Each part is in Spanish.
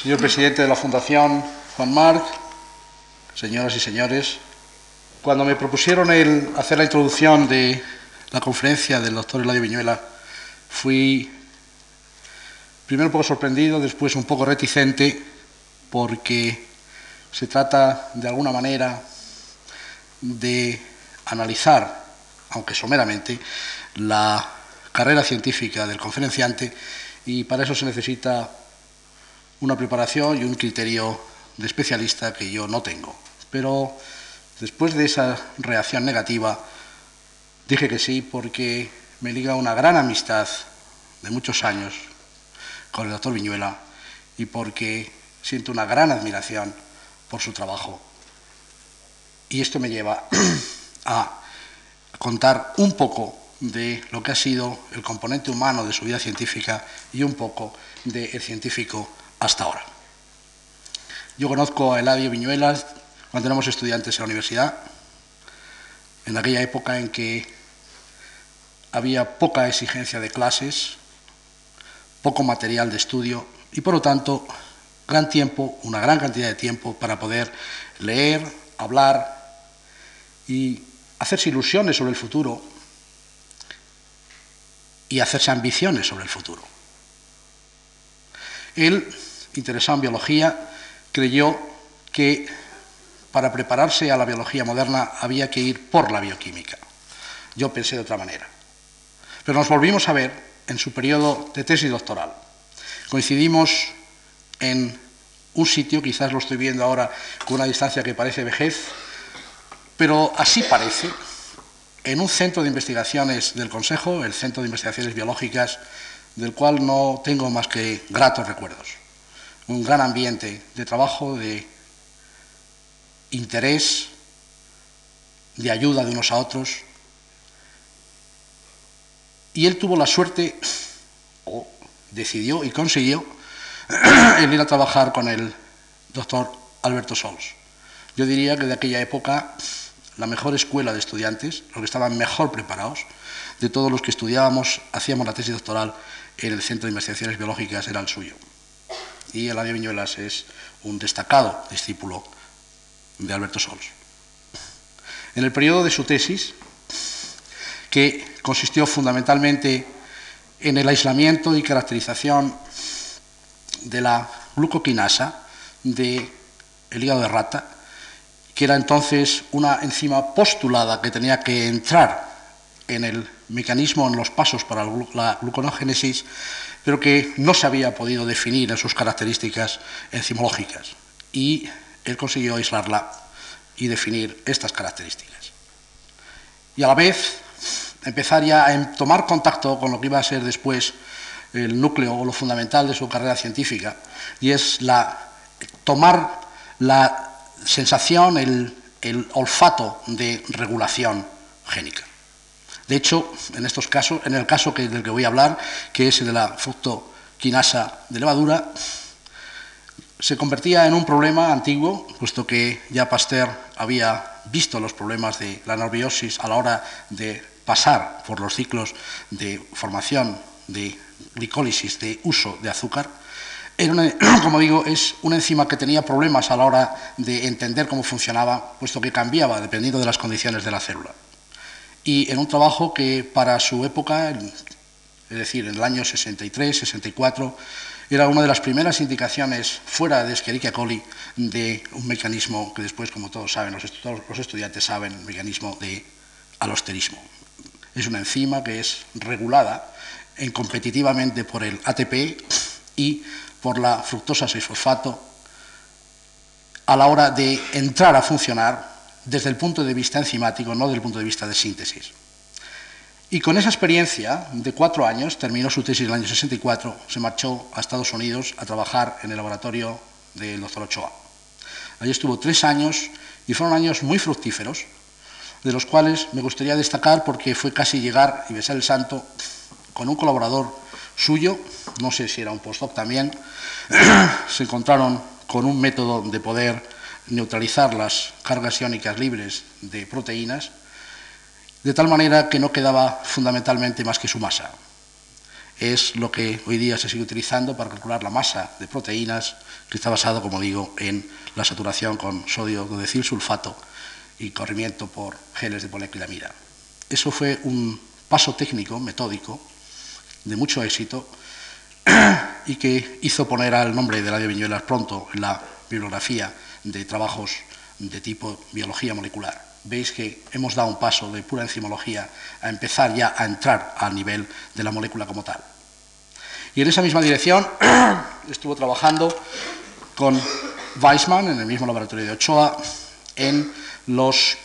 Señor presidente de la Fundación Juan Marc, señoras y señores, cuando me propusieron el hacer la introducción de la conferencia del doctor Eladio Viñuela, fui primero un poco sorprendido, después un poco reticente, porque se trata de alguna manera de analizar, aunque someramente, la carrera científica del conferenciante y para eso se necesita una preparación y un criterio de especialista que yo no tengo. Pero después de esa reacción negativa, dije que sí porque me liga una gran amistad de muchos años con el doctor Viñuela y porque siento una gran admiración por su trabajo. Y esto me lleva a contar un poco de lo que ha sido el componente humano de su vida científica y un poco del científico hasta ahora. Yo conozco a Eladio Viñuelas cuando éramos estudiantes en la universidad, en aquella época en que había poca exigencia de clases, poco material de estudio y por lo tanto gran tiempo, una gran cantidad de tiempo para poder leer, hablar y hacerse ilusiones sobre el futuro y hacerse ambiciones sobre el futuro. Él interesado en biología, creyó que para prepararse a la biología moderna había que ir por la bioquímica. Yo pensé de otra manera. Pero nos volvimos a ver en su periodo de tesis doctoral. Coincidimos en un sitio, quizás lo estoy viendo ahora con una distancia que parece vejez, pero así parece, en un centro de investigaciones del Consejo, el Centro de Investigaciones Biológicas, del cual no tengo más que gratos recuerdos un gran ambiente de trabajo, de interés, de ayuda de unos a otros. Y él tuvo la suerte, o decidió y consiguió, el ir a trabajar con el doctor Alberto Sols. Yo diría que de aquella época la mejor escuela de estudiantes, los que estaban mejor preparados, de todos los que estudiábamos, hacíamos la tesis doctoral en el Centro de Investigaciones Biológicas, era el suyo y Eladio Viñuelas es un destacado discípulo de Alberto Sols. En el periodo de su tesis, que consistió fundamentalmente en el aislamiento y caracterización de la glucoquinasa del hígado de rata, que era entonces una enzima postulada que tenía que entrar en el mecanismo, en los pasos para la gluconogénesis, pero que no se había podido definir en sus características enzimológicas. Y él consiguió aislarla y definir estas características. Y a la vez empezar ya a tomar contacto con lo que iba a ser después el núcleo o lo fundamental de su carrera científica, y es la, tomar la sensación, el olfato de regulación génica. De hecho, en estos casos, en el caso del que voy a hablar, que es el de la fructoquinasa de levadura, se convertía en un problema antiguo, puesto que ya Pasteur había visto los problemas de la nerviosis a la hora de pasar por los ciclos de formación de glicólisis, de uso de azúcar. como digo, es una enzima que tenía problemas a la hora de entender cómo funcionaba, puesto que cambiaba dependiendo de las condiciones de la célula y en un trabajo que para su época, es decir, en el año 63, 64, era una de las primeras indicaciones fuera de Escherichia coli de un mecanismo que después, como todos saben, los, estudiantes saben, el mecanismo de alosterismo. Es una enzima que es regulada en competitivamente por el ATP y por la fructosa 6-fosfato a la hora de entrar a funcionar desde el punto de vista enzimático, no desde el punto de vista de síntesis. Y con esa experiencia de cuatro años, terminó su tesis en el año 64, se marchó a Estados Unidos a trabajar en el laboratorio del doctor Ochoa. Allí estuvo tres años y fueron años muy fructíferos, de los cuales me gustaría destacar porque fue casi llegar y besar el santo con un colaborador suyo, no sé si era un postdoc también, se encontraron con un método de poder neutralizar las cargas iónicas libres de proteínas, de tal manera que no quedaba fundamentalmente más que su masa. es lo que hoy día se sigue utilizando para calcular la masa de proteínas, que está basado, como digo, en la saturación con sodio de sulfato y corrimiento por geles de poliacrilamida. Eso fue un paso técnico, metódico, de mucho éxito y que hizo poner al nombre de Radio Viñuelas pronto en la bibliografía de trabajos de tipo biología molecular. Veis que hemos dado un paso de pura enzimología a empezar ya a entrar al nivel de la molécula como tal. Y en esa misma dirección estuvo trabajando con Weissman en el mismo laboratorio de Ochoa en los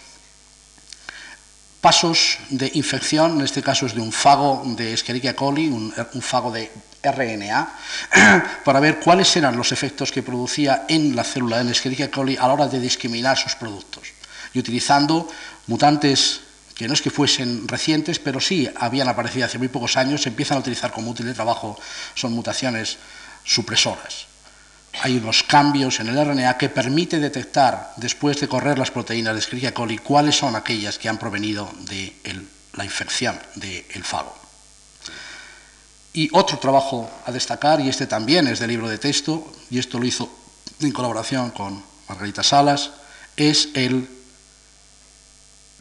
pasos de infección, en este caso es de un fago de Escherichia coli, un, fago de RNA para ver cuáles eran los efectos que producía en la célula de Escherichia coli a la hora de discriminar sus productos. Y utilizando mutantes que no es que fuesen recientes, pero sí habían aparecido hace muy pocos años, se empiezan a utilizar como útil de trabajo, son mutaciones supresoras. Hay unos cambios en el RNA que permite detectar, después de correr las proteínas de Escherichia coli, cuáles son aquellas que han provenido de la infección del fago. Y otro trabajo a destacar, y este también es de libro de texto, y esto lo hizo en colaboración con Margarita Salas, es el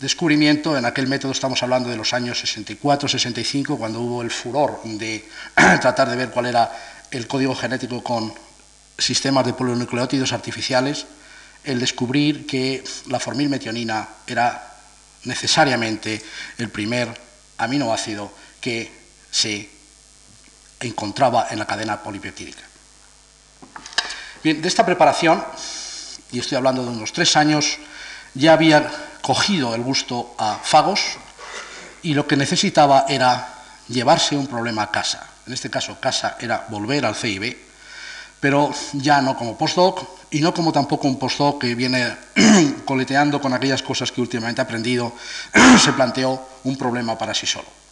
descubrimiento, en aquel método estamos hablando de los años 64-65, cuando hubo el furor de tratar de ver cuál era el código genético con sistemas de polinucleótidos artificiales, el descubrir que la formilmetionina era necesariamente el primer aminoácido que se encontraba en la cadena polipeptídica. Bien, de esta preparación, y estoy hablando de unos tres años, ya había cogido el gusto a fagos y lo que necesitaba era llevarse un problema a casa. En este caso, casa era volver al CIB, pero ya no como postdoc y no como tampoco un postdoc que viene coleteando con aquellas cosas que últimamente ha aprendido, se planteó un problema para sí solo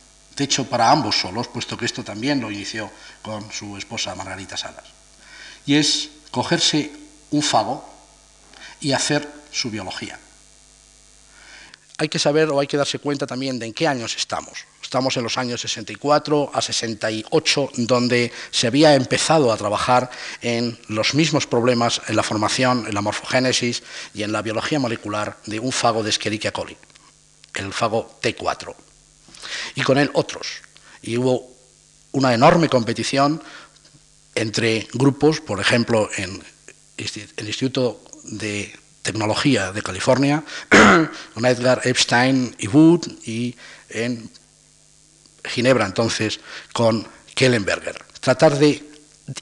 de hecho para ambos solos, puesto que esto también lo inició con su esposa Margarita Salas. Y es cogerse un fago y hacer su biología. Hay que saber o hay que darse cuenta también de en qué años estamos. Estamos en los años 64 a 68, donde se había empezado a trabajar en los mismos problemas en la formación, en la morfogénesis y en la biología molecular de un fago de Escherichia coli, el fago T4 y con él otros. Y hubo una enorme competición entre grupos, por ejemplo, en el Instituto de Tecnología de California, con Edgar Epstein y Wood, y en Ginebra entonces con Kellenberger. Tratar de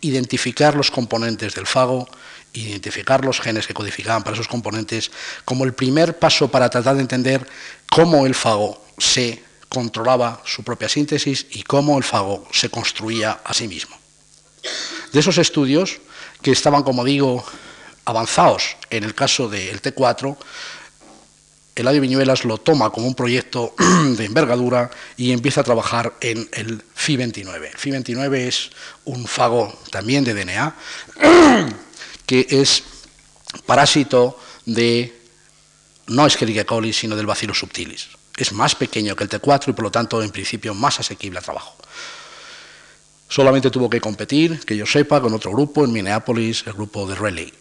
identificar los componentes del fago, identificar los genes que codificaban para esos componentes, como el primer paso para tratar de entender cómo el fago se controlaba su propia síntesis y cómo el fago se construía a sí mismo. De esos estudios, que estaban, como digo, avanzados en el caso del T4, Eladio Viñuelas lo toma como un proyecto de envergadura y empieza a trabajar en el FI29. El FI29 es un fago también de DNA que es parásito de no Escherichia coli, sino del Bacillus subtilis es más pequeño que el T4 y por lo tanto en principio más asequible a trabajo. Solamente tuvo que competir, que yo sepa, con otro grupo en Minneapolis, el grupo de Relay.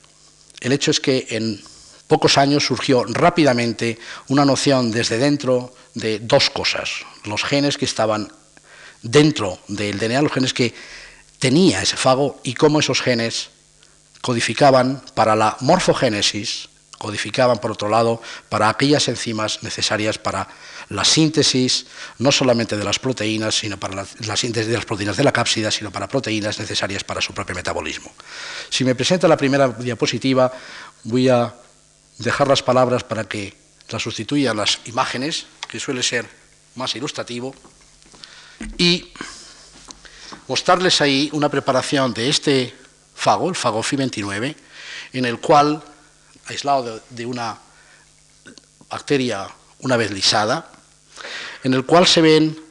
El hecho es que en pocos años surgió rápidamente una noción desde dentro de dos cosas. Los genes que estaban dentro del DNA, los genes que tenía ese fago y cómo esos genes codificaban para la morfogénesis codificaban, por otro lado, para aquellas enzimas necesarias para la síntesis, no solamente de las proteínas, sino para la, síntesis de las proteínas de la cápsida, sino para proteínas necesarias para su propio metabolismo. Si me presenta la primera diapositiva, voy a dejar las palabras para que las sustituyan las imágenes, que suele ser más ilustrativo, y mostrarles ahí una preparación de este fago, el fago FI29, en el cual aislado de, una bacteria una vez lisada, en el cual se ven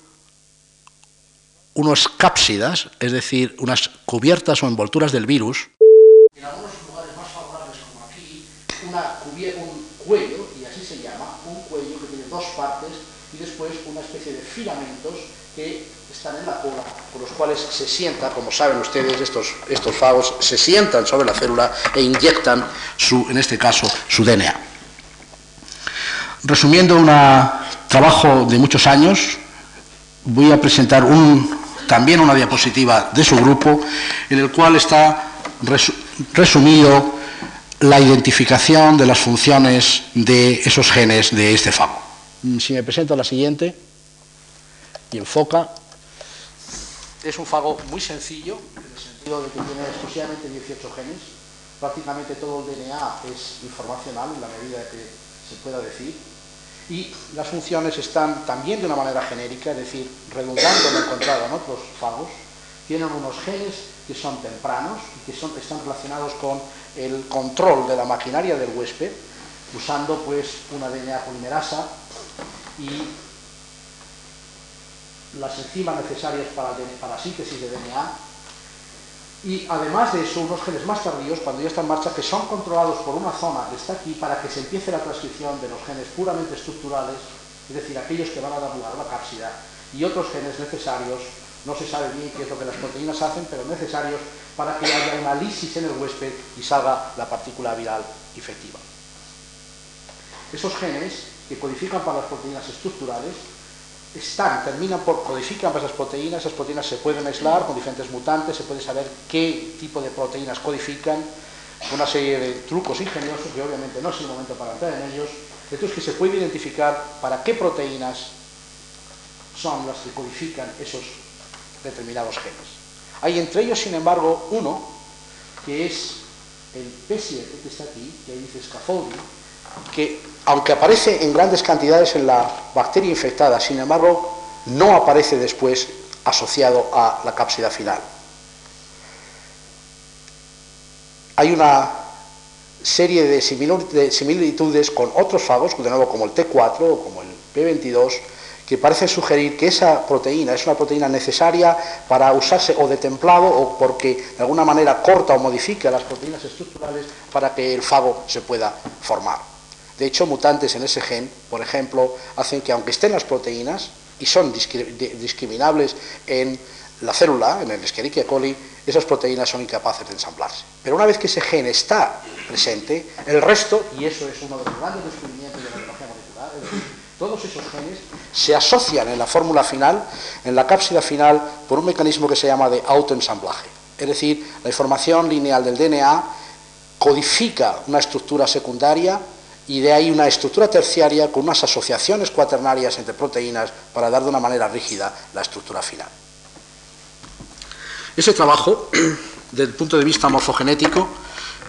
unas cápsidas, es decir, unas cubiertas o envolturas del virus. En algunos lugares más favorables, como aquí, un cuello, y así se llama, un cuello que tiene dos partes, y después una especie de filamentos que están en la cola, con los cuales se sienta, como saben ustedes, estos, estos fagos se sientan sobre la célula e inyectan, su, en este caso, su DNA. Resumiendo un trabajo de muchos años, voy a presentar un, también una diapositiva de su grupo, en el cual está resumido la identificación de las funciones de esos genes de este fago. Si me presento la siguiente y enfoca, es un fago muy sencillo, en el sentido de que tiene exclusivamente 18 genes. Prácticamente todo el DNA es informacional en la medida que se pueda decir. Y las funciones están también de una manera genérica, es decir, redundando lo encontrado en otros fagos. Tienen unos genes que son tempranos y que son, están relacionados con el control de la maquinaria del huésped, usando pues una DNA polimerasa y las enzimas necesarias para, la síntesis de DNA y además de eso unos genes más tardíos cuando ya están en marcha que son controlados por una zona que está aquí para que se empiece la transcripción de los genes puramente estructurales, es decir, aquellos que van a dar lugar a la cápsida y otros genes necesarios, no se sabe bien qué es lo que las proteínas hacen, pero necesarios para que haya una lisis en el huésped y salga la partícula viral efectiva. Esos genes que codifican para las proteínas estructurales están, terminan por, codifican esas proteínas, esas proteínas se pueden aislar con diferentes mutantes, se puede saber qué tipo de proteínas codifican, una serie de trucos ingeniosos que obviamente no es el momento para entrar en ellos, entonces que se puede identificar para qué proteínas son las que codifican esos determinados genes. Hay entre ellos, sin embargo, uno que es el P7, que está aquí, que ahí dice scaffolding, que aunque aparece en grandes cantidades en la bacteria infectada, sin embargo, no aparece después asociado a la cápsida final. Hay una serie de similitudes con otros fagos, de nuevo como el T4 o como el P22, que parece sugerir que esa proteína es una proteína necesaria para usarse o de templado o porque de alguna manera corta o modifica las proteínas estructurales para que el fago se pueda formar. De hecho, mutantes en ese gen, por ejemplo, hacen que aunque estén las proteínas y son discriminables en la célula, en el Escherichia coli, esas proteínas son incapaces de ensamblarse. Pero una vez que ese gen está presente, el resto, y eso es uno de los grandes descubrimientos de la biología molecular, es decir, todos esos genes se asocian en la fórmula final, en la cápsida final, por un mecanismo que se llama de autoensamblaje. Es decir, la información lineal del DNA codifica una estructura secundaria y de ahí una estructura terciaria con unas asociaciones cuaternarias entre proteínas para dar de una manera rígida la estructura final. Ese trabajo, desde el punto de vista morfogenético,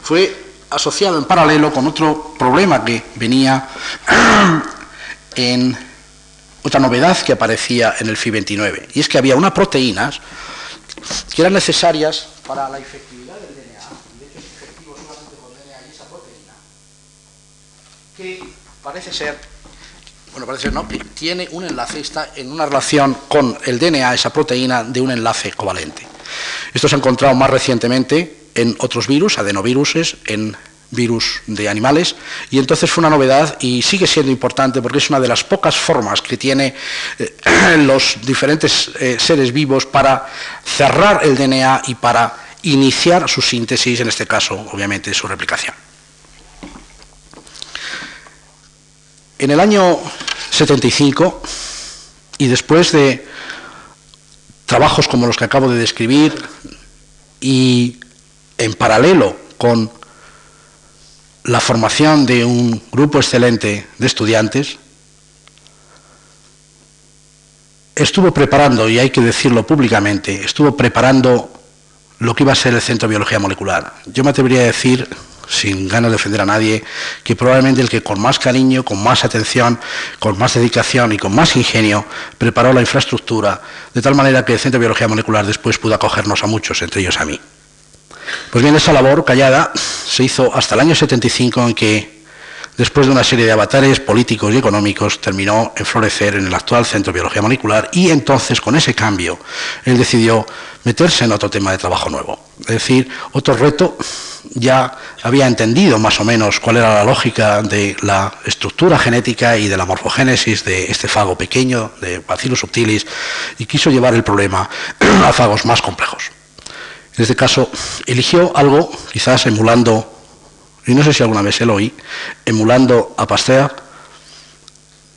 fue asociado en paralelo con otro problema que venía en otra novedad que aparecía en el FI29, y es que había unas proteínas que eran necesarias para la efectividad del DNA, y de hecho es efectivo solamente con DNA y esa proteína, que parece ser, bueno, parece ser no, que tiene un enlace, está en una relación con el DNA, esa proteína, de un enlace covalente. Esto se ha encontrado más recientemente en otros virus, adenoviruses, en virus de animales, y entonces fue una novedad y sigue siendo importante porque es una de las pocas formas que tiene eh, los diferentes eh, seres vivos para cerrar el DNA y para iniciar su síntesis, en este caso, obviamente, su replicación. En el año 75, y después de trabajos como los que acabo de describir, y en paralelo con la formación de un grupo excelente de estudiantes, estuvo preparando, y hay que decirlo públicamente, estuvo preparando lo que iba a ser el Centro de Biología Molecular. Yo me atrevería a decir, sin ganas de ofender a nadie, que probablemente el que con más cariño, con más atención, con más dedicación y con más ingenio preparó la infraestructura, de tal manera que el Centro de Biología Molecular después pudo acogernos a muchos, entre ellos a mí. Pues bien, esa labor callada se hizo hasta el año 75 en que, después de una serie de avatares políticos y económicos, terminó en florecer en el actual Centro de Biología Molecular y entonces, con ese cambio, él decidió meterse en otro tema de trabajo nuevo. Es decir, otro reto ya había entendido más o menos cuál era la lógica de la estructura genética y de la morfogénesis de este fago pequeño, de Bacillus subtilis, y quiso llevar el problema a fagos más complejos. En este caso, eligió algo, quizás emulando, y no sé si alguna vez se lo oí, emulando a Pasteur,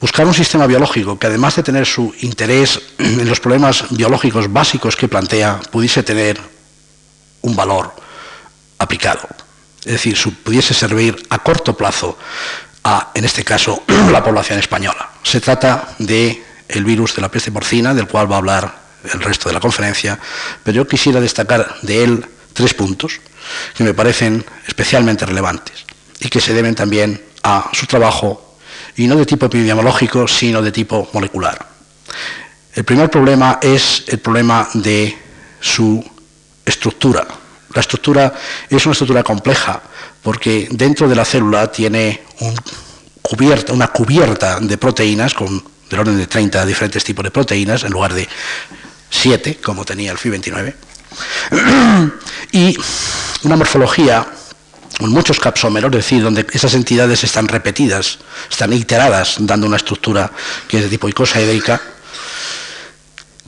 buscar un sistema biológico que además de tener su interés en los problemas biológicos básicos que plantea, pudiese tener un valor aplicado. Es decir, pudiese servir a corto plazo a, en este caso, la población española. Se trata de virus de la peste porcina, del cual va a hablar el resto de la conferencia, pero yo quisiera destacar de él tres puntos que me parecen especialmente relevantes y que se deben también a su trabajo, y no de tipo epidemiológico, sino de tipo molecular. El primer problema es el problema de su estructura, la estructura es una estructura compleja porque dentro de la célula tiene una cubierta de proteínas con del orden de 30 diferentes tipos de proteínas en lugar de 7 como tenía el FI29 y una morfología con muchos capsómeros, es decir, donde esas entidades están repetidas, están iteradas, dando una estructura que es de tipo icosaédrica,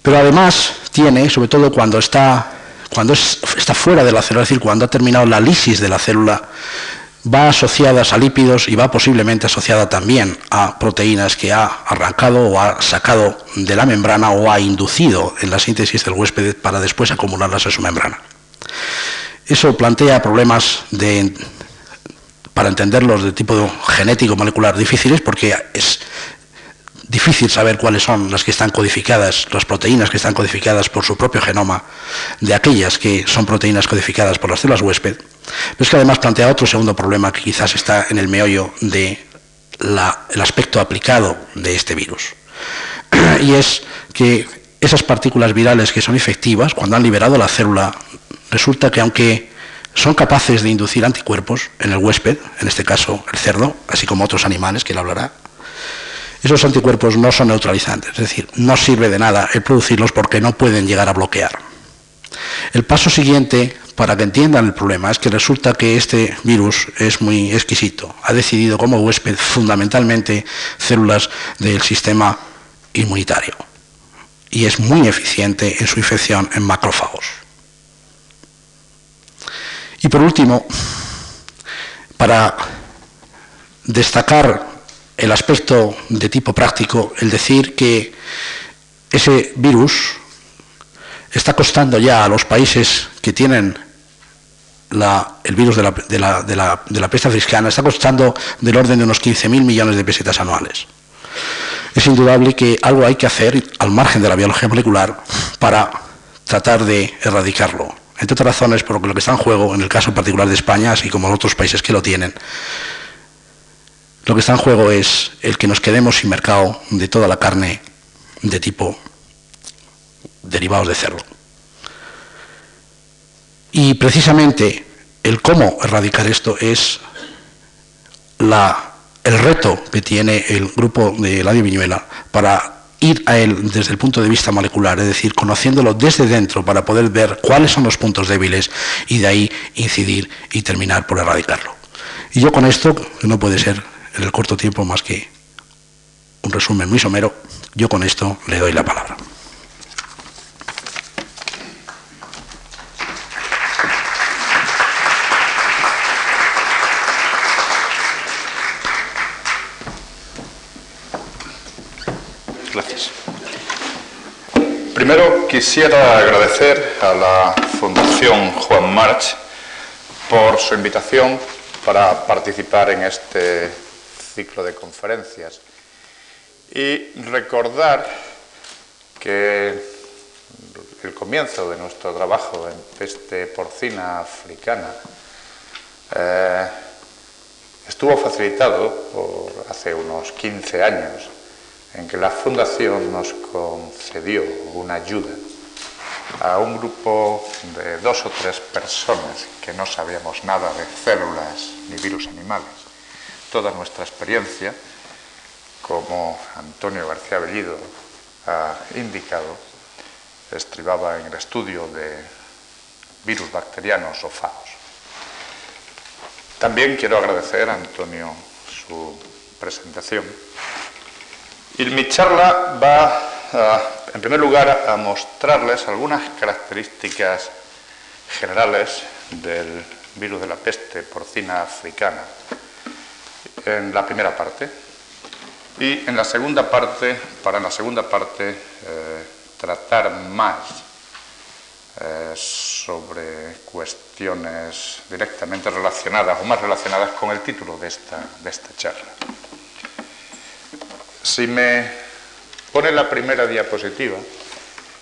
pero además tiene, sobre todo cuando está cuando está fuera de la célula, es decir, cuando ha terminado la lisis de la célula, va asociada a lípidos y va posiblemente asociada también a proteínas que ha arrancado o ha sacado de la membrana o ha inducido en la síntesis del huésped para después acumularlas en su membrana. Eso plantea problemas para entenderlos de tipo genético molecular difíciles porque es difícil saber cuáles son las que están codificadas, las proteínas que están codificadas por su propio genoma, de aquellas que son proteínas codificadas por las células huésped. Pero es que además plantea otro segundo problema que quizás está en el meollo del aspecto aplicado de este virus. Y es que esas partículas virales que son efectivas, cuando han liberado la célula, resulta que aunque son capaces de inducir anticuerpos en el huésped, en este caso el cerdo, así como otros animales que él hablará, esos anticuerpos no son neutralizantes, es decir, no sirve de nada el producirlos porque no pueden llegar a bloquear. El paso siguiente, para que entiendan el problema, es que resulta que este virus es muy exquisito. Ha decidido como huésped fundamentalmente células del sistema inmunitario y es muy eficiente en su infección en macrófagos. Y por último, para destacar el aspecto de tipo práctico, el decir que ese virus está costando ya a los países que tienen el virus de la, de, la, peste africana, está costando del orden de unos 15.000 millones de pesetas anuales. Es indudable que algo hay que hacer al margen de la biología molecular para tratar de erradicarlo. Entre otras razones, por lo que está en juego, en el caso particular de España, así como en otros países que lo tienen, lo que está en juego es el que nos quedemos sin mercado de toda la carne de tipo derivados de cerdo. Y precisamente el cómo erradicar esto es el reto que tiene el grupo de la Viñuela para ir a él desde el punto de vista molecular, es decir, conociéndolo desde dentro para poder ver cuáles son los puntos débiles y de ahí incidir y terminar por erradicarlo. Y yo con esto, no puede ser en el corto tiempo más que un resumen muy somero, yo con esto le doy la palabra. Gracias. Primero quisiera agradecer a la Fundación Juan March por su invitación para participar en este ciclo de conferencias. Y recordar que el comienzo de nuestro trabajo en peste porcina africana eh, estuvo facilitado por hace unos 15 años en que la Fundación nos concedió una ayuda a un grupo de dos o tres personas que no sabíamos nada de células ni virus animales toda nuestra experiencia, como Antonio García Bellido ha indicado, estribaba en el estudio de virus bacterianos o fagos. También quiero agradecer a Antonio su presentación. Y mi charla va, en primer lugar, a mostrarles algunas características generales del virus de la peste porcina africana en la primera parte. Y en la segunda parte, para en la segunda parte eh, tratar más eh, sobre cuestiones directamente relacionadas o más relacionadas con el título de esta, de esta charla. Si me pone la primera diapositiva,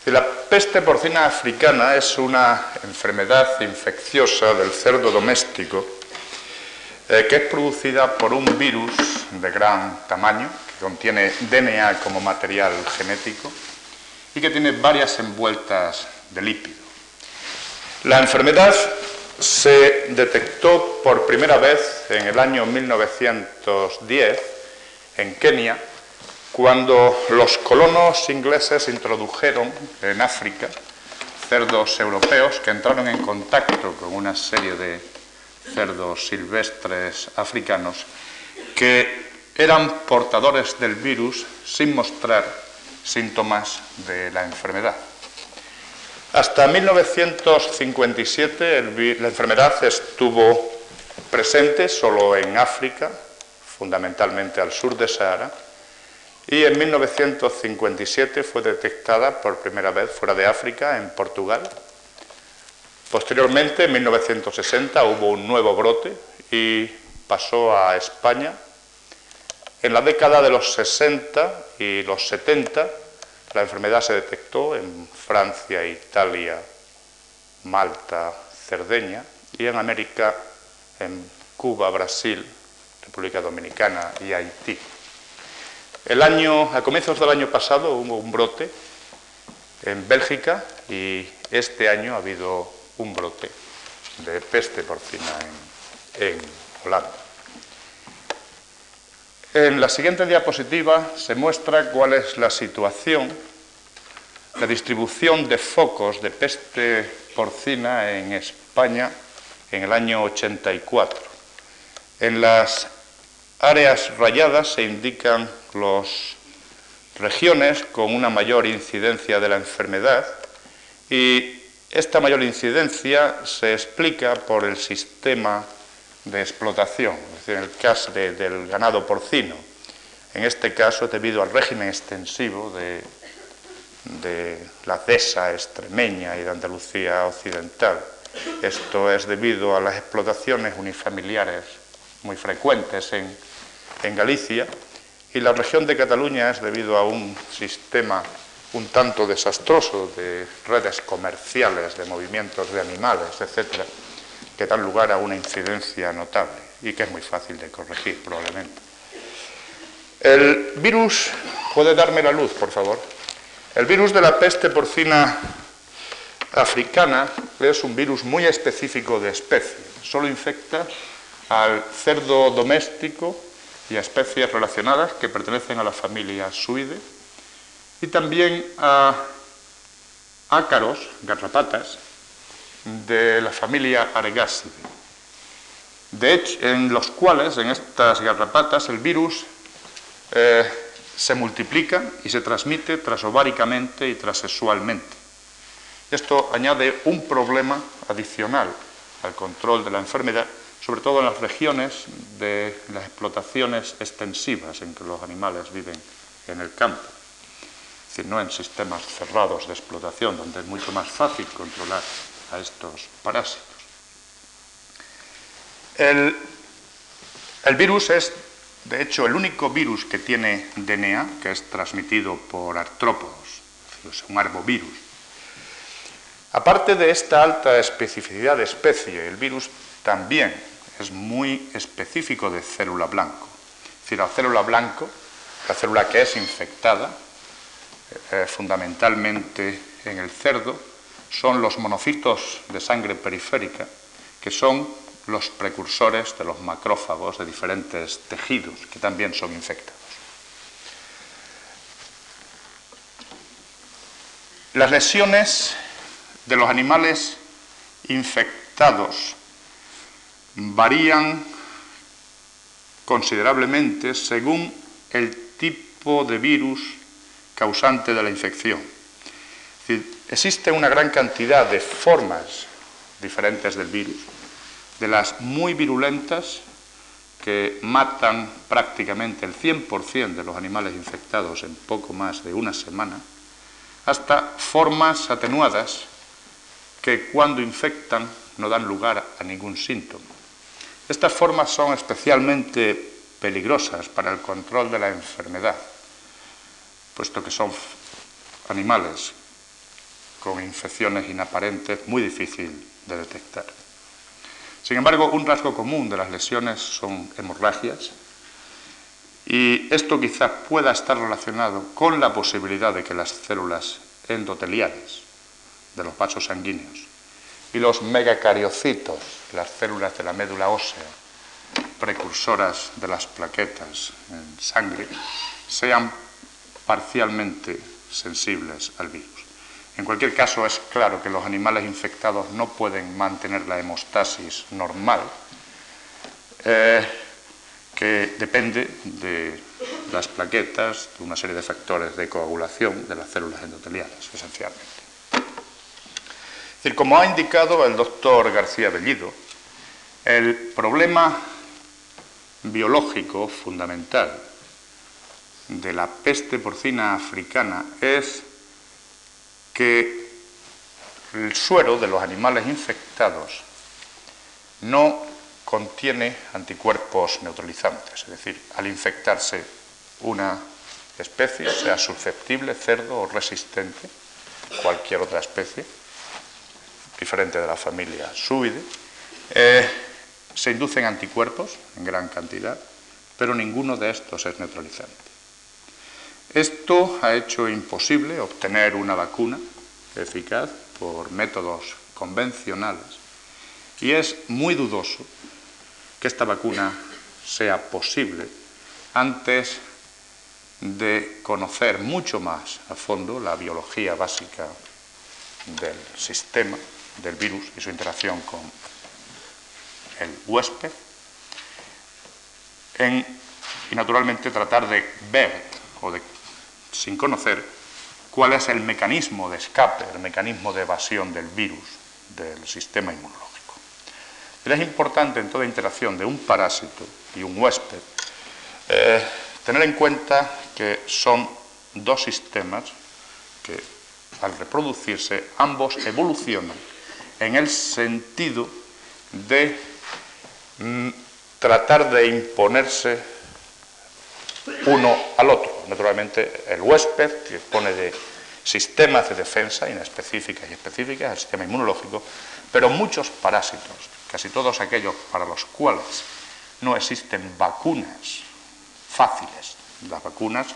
la peste porcina africana es una enfermedad infecciosa del cerdo doméstico eh, que es producida por un virus de gran tamaño, que contiene DNA como material genético y que tiene varias envueltas de lípido. La enfermedad se detectó por primera vez en el año 1910 en Kenia, cuando los colonos ingleses introdujeron en África cerdos europeos que entraron en contacto con una serie de cerdos silvestres africanos que eran portadores del virus sin mostrar síntomas de la enfermedad. Hasta 1957 la enfermedad estuvo presente solo en África, fundamentalmente al sur de Sahara, y en 1957 fue detectada por primera vez fuera de África, en Portugal, Posteriormente, en 1960, hubo un nuevo brote y pasó a España. En la década de los 60 y los 70, la enfermedad se detectó en Francia, Italia, Malta, Cerdeña y en América, en Cuba, Brasil, República Dominicana y Haití. El año, a comienzos del año pasado hubo un brote en Bélgica y este año ha habido un brote de peste porcina en, Holanda. En la siguiente diapositiva se muestra cuál es la situación, la distribución de focos de peste porcina en España en el año 84. En las áreas rayadas se indican las regiones con una mayor incidencia de la enfermedad y esta mayor incidencia se explica por el sistema de explotación, es decir, en el caso del ganado porcino. En este caso, debido al régimen extensivo de, la CESA extremeña y de Andalucía occidental. Esto es debido a las explotaciones unifamiliares muy frecuentes en, en Galicia y la región de Cataluña es debido a un sistema un tanto desastroso de redes comerciales, de movimientos de animales, etcétera, que dan lugar a una incidencia notable y que es muy fácil de corregir probablemente. El virus, ¿puede darme la luz, por favor? El virus de la peste porcina africana es un virus muy específico de especie. Solo infecta al cerdo doméstico y a especies relacionadas que pertenecen a la familia Suide, y también a ácaros, garrapatas, de la familia Argáside, de en los cuales, en estas garrapatas, el virus eh, se multiplica y se transmite transováricamente y transexualmente. Esto añade un problema adicional al control de la enfermedad, sobre todo en las regiones de las explotaciones extensivas en que los animales viven en el campo es decir, no en sistemas cerrados de explotación, donde es mucho más fácil controlar a estos parásitos. El, virus es, de hecho, el único virus que tiene DNA, que es transmitido por artrópodos, es un arbovirus. Aparte de esta alta especificidad de especie, el virus también es muy específico de célula blanco. Es decir, la célula blanco, la célula que es infectada, eh, fundamentalmente en el cerdo, son los monocitos de sangre periférica, que son los precursores de los macrófagos de diferentes tejidos que también son infectados. Las lesiones de los animales infectados varían considerablemente según el tipo de virus causante de la infección. existe una gran cantidad de formas diferentes del virus, de las muy virulentas que matan prácticamente el 100% de los animales infectados en poco más de una semana, hasta formas atenuadas que cuando infectan no dan lugar a ningún síntoma. Estas formas son especialmente peligrosas para el control de la enfermedad, puesto que son animales con infecciones inaparentes muy difíciles de detectar. Sin embargo, un rasgo común de las lesiones son hemorragias y esto quizás pueda estar relacionado con la posibilidad de que las células endoteliales de los vasos sanguíneos y los megacariocitos, las células de la médula ósea, precursoras de las plaquetas en sangre, sean parcialmente sensibles al virus. En cualquier caso, es claro que los animales infectados no pueden mantener la hemostasis normal, eh, que depende de las plaquetas, de una serie de factores de coagulación de las células endoteliales, esencialmente. Es como ha indicado el doctor García Bellido, el problema biológico fundamental de la peste porcina africana es que el suero de los animales infectados no contiene anticuerpos neutralizantes, es decir, al infectarse una especie, sea susceptible, cerdo o resistente, cualquier otra especie, diferente de la familia Suide, eh, se inducen anticuerpos en gran cantidad, pero ninguno de estos es neutralizante. Esto ha hecho imposible obtener una vacuna eficaz por métodos convencionales. Y es muy dudoso que esta vacuna sea posible antes de conocer mucho más a fondo la biología básica del sistema, del virus y su interacción con el huésped, y naturalmente tratar de ver o de sin conocer cuál es el mecanismo de escape, el mecanismo de evasión del virus del sistema inmunológico. Pero es importante en toda interacción de un parásito y un huésped eh, tener en cuenta que son dos sistemas que al reproducirse ambos evolucionan en el sentido de mm, tratar de imponerse uno al otro. Naturalmente, el huésped dispone de sistemas de defensa inespecíficas y específicas, el sistema inmunológico, pero muchos parásitos, casi todos aquellos para los cuales no existen vacunas fáciles, las vacunas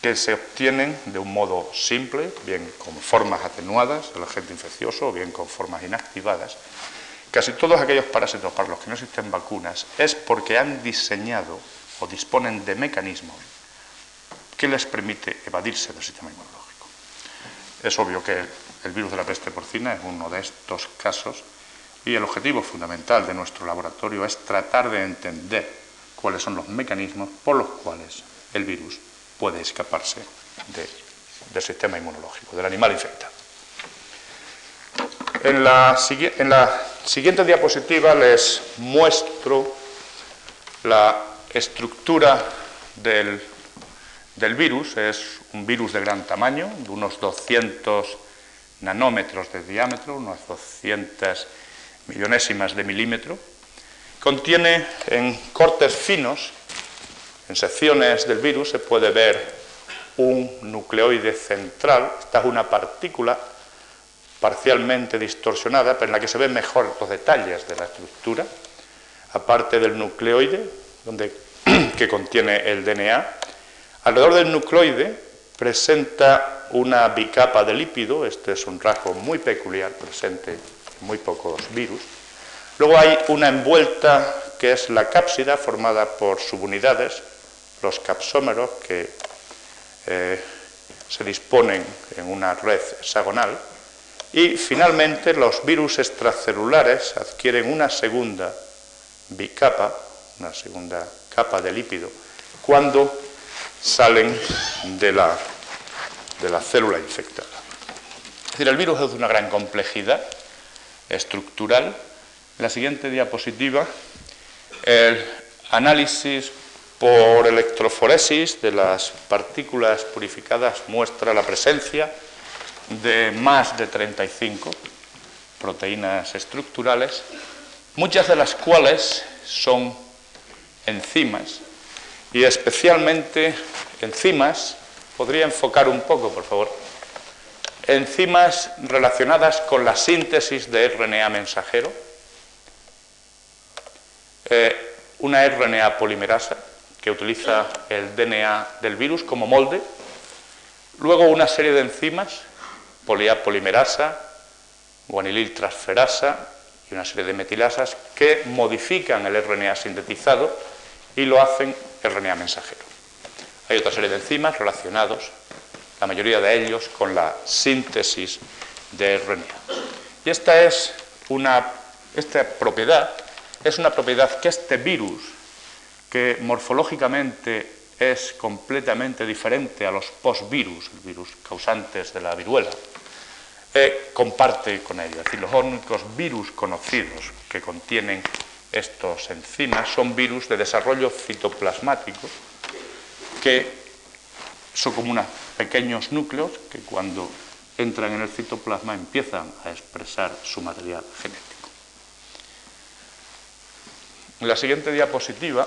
que se obtienen de un modo simple, bien con formas atenuadas del agente infeccioso bien con formas inactivadas, casi todos aquellos parásitos para los que no existen vacunas es porque han diseñado o disponen de mecanismos que les permite evadirse del sistema inmunológico. Es obvio que el virus de la peste porcina es uno de estos casos y el objetivo fundamental de nuestro laboratorio es tratar de entender cuáles son los mecanismos por los cuales el virus puede escaparse del sistema inmunológico, del animal infectado. En la, en la siguiente diapositiva les muestro la estructura del, virus es un virus de gran tamaño, de unos 200 nanómetros de diámetro, unas 200 millonésimas de milímetro. Contiene en cortes finos, en secciones del virus, se puede ver un nucleoide central. Esta es una partícula parcialmente distorsionada, pero en la que se ven mejor los detalles de la estructura. Aparte del nucleoide, donde que contiene el DNA. Alrededor del nucleoide presenta una bicapa de lípido, este es un rasgo muy peculiar, presente en muy pocos virus. Luego hay una envuelta que es la cápsida formada por subunidades, los capsómeros que eh, se disponen en una red hexagonal Y finalmente los virus extracelulares adquieren una segunda bicapa, una segunda capa de lípido, cuando salen de la, de la célula infectada. Es decir, el virus es de una gran complejidad estructural. En la siguiente diapositiva, el análisis por electroforesis de las partículas purificadas muestra la presencia de más de 35 proteínas estructurales, muchas de las cuales son enzimas. Y especialmente enzimas, podría enfocar un poco, por favor, enzimas relacionadas con la síntesis de RNA mensajero, eh, una RNA polimerasa que utiliza el DNA del virus como molde, luego una serie de enzimas, poliapolimerasa, polimerasa, guanililtransferasa y una serie de metilasas que modifican el RNA sintetizado y lo hacen RNA mensajero. Hay otra serie de enzimas relacionados, la mayoría de ellos, con la síntesis de RNA. Y esta es una esta propiedad es una propiedad que este virus, que morfológicamente es completamente diferente a los postvirus, virus causantes de la viruela, eh, comparte con ellos. Es decir, los únicos virus conocidos que contienen estos enzimas son virus de desarrollo citoplasmático que son como unos pequeños núcleos que cuando entran en el citoplasma empiezan a expresar su material genético. En la siguiente diapositiva,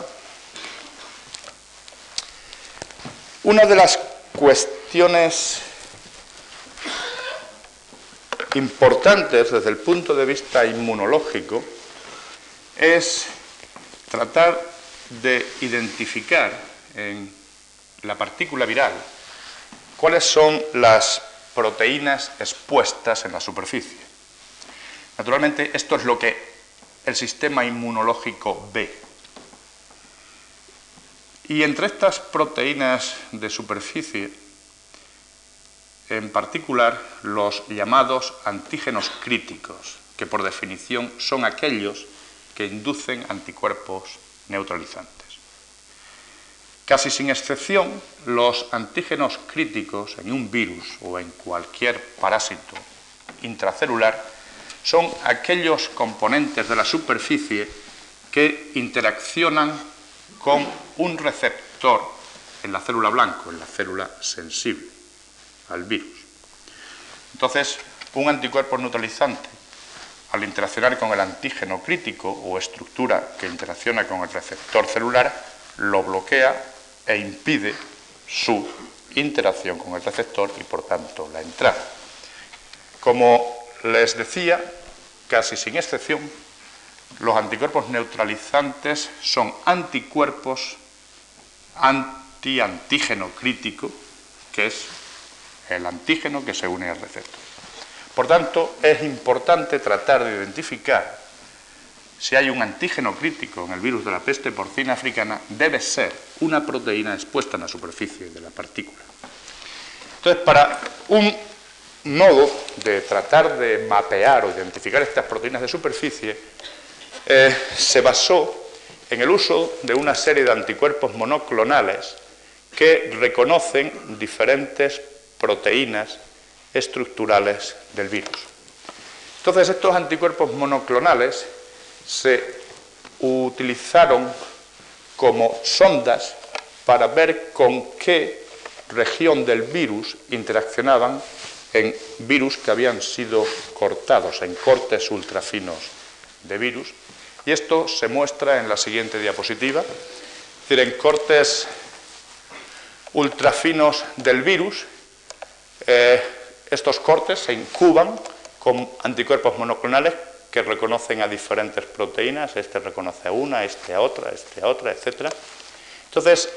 una de las cuestiones importantes desde el punto de vista inmunológico es tratar de identificar en la partícula viral cuáles son las proteínas expuestas en la superficie. Naturalmente, esto es lo que el sistema inmunológico ve. Y entre estas proteínas de superficie, en particular los llamados antígenos críticos, que por definición son aquellos que inducen anticuerpos neutralizantes. Casi sin excepción, los antígenos críticos en un virus o en cualquier parásito intracelular son aquellos componentes de la superficie que interaccionan con un receptor en la célula blanco, en la célula sensible al virus. Entonces, un anticuerpo neutralizante al interaccionar con el antígeno crítico o estructura que interacciona con el receptor celular, lo bloquea e impide su interacción con el receptor y por tanto la entrada. Como les decía, casi sin excepción, los anticuerpos neutralizantes son anticuerpos anti-antígeno crítico, que es el antígeno que se une al receptor. Por tanto, es importante tratar de identificar si hay un antígeno crítico en el virus de la peste porcina africana, debe ser una proteína expuesta en la superficie de la partícula. Entonces, para un modo de tratar de mapear o identificar estas proteínas de superficie, eh, se basó en el uso de una serie de anticuerpos monoclonales que reconocen diferentes proteínas estructurales del virus. Entonces estos anticuerpos monoclonales se utilizaron como sondas para ver con qué región del virus interaccionaban en virus que habían sido cortados, en cortes ultrafinos de virus. Y esto se muestra en la siguiente diapositiva. Es decir, en cortes ultrafinos del virus, eh, estos cortes se incuban con anticuerpos monoclonales que reconocen a diferentes proteínas, este reconoce a una, este a otra, este a otra, etc. Entonces,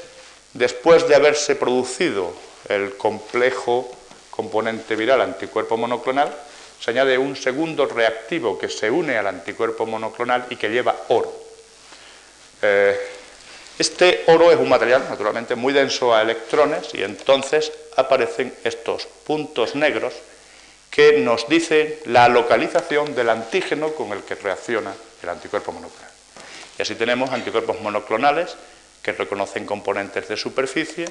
después de haberse producido el complejo componente viral anticuerpo monoclonal, se añade un segundo reactivo que se une al anticuerpo monoclonal y que lleva oro. Eh, este oro es un material, naturalmente, muy denso a electrones y entonces aparecen estos puntos negros que nos dice la localización del antígeno con el que reacciona el anticuerpo monoclonal. Y así tenemos anticuerpos monoclonales que reconocen componentes de superficie,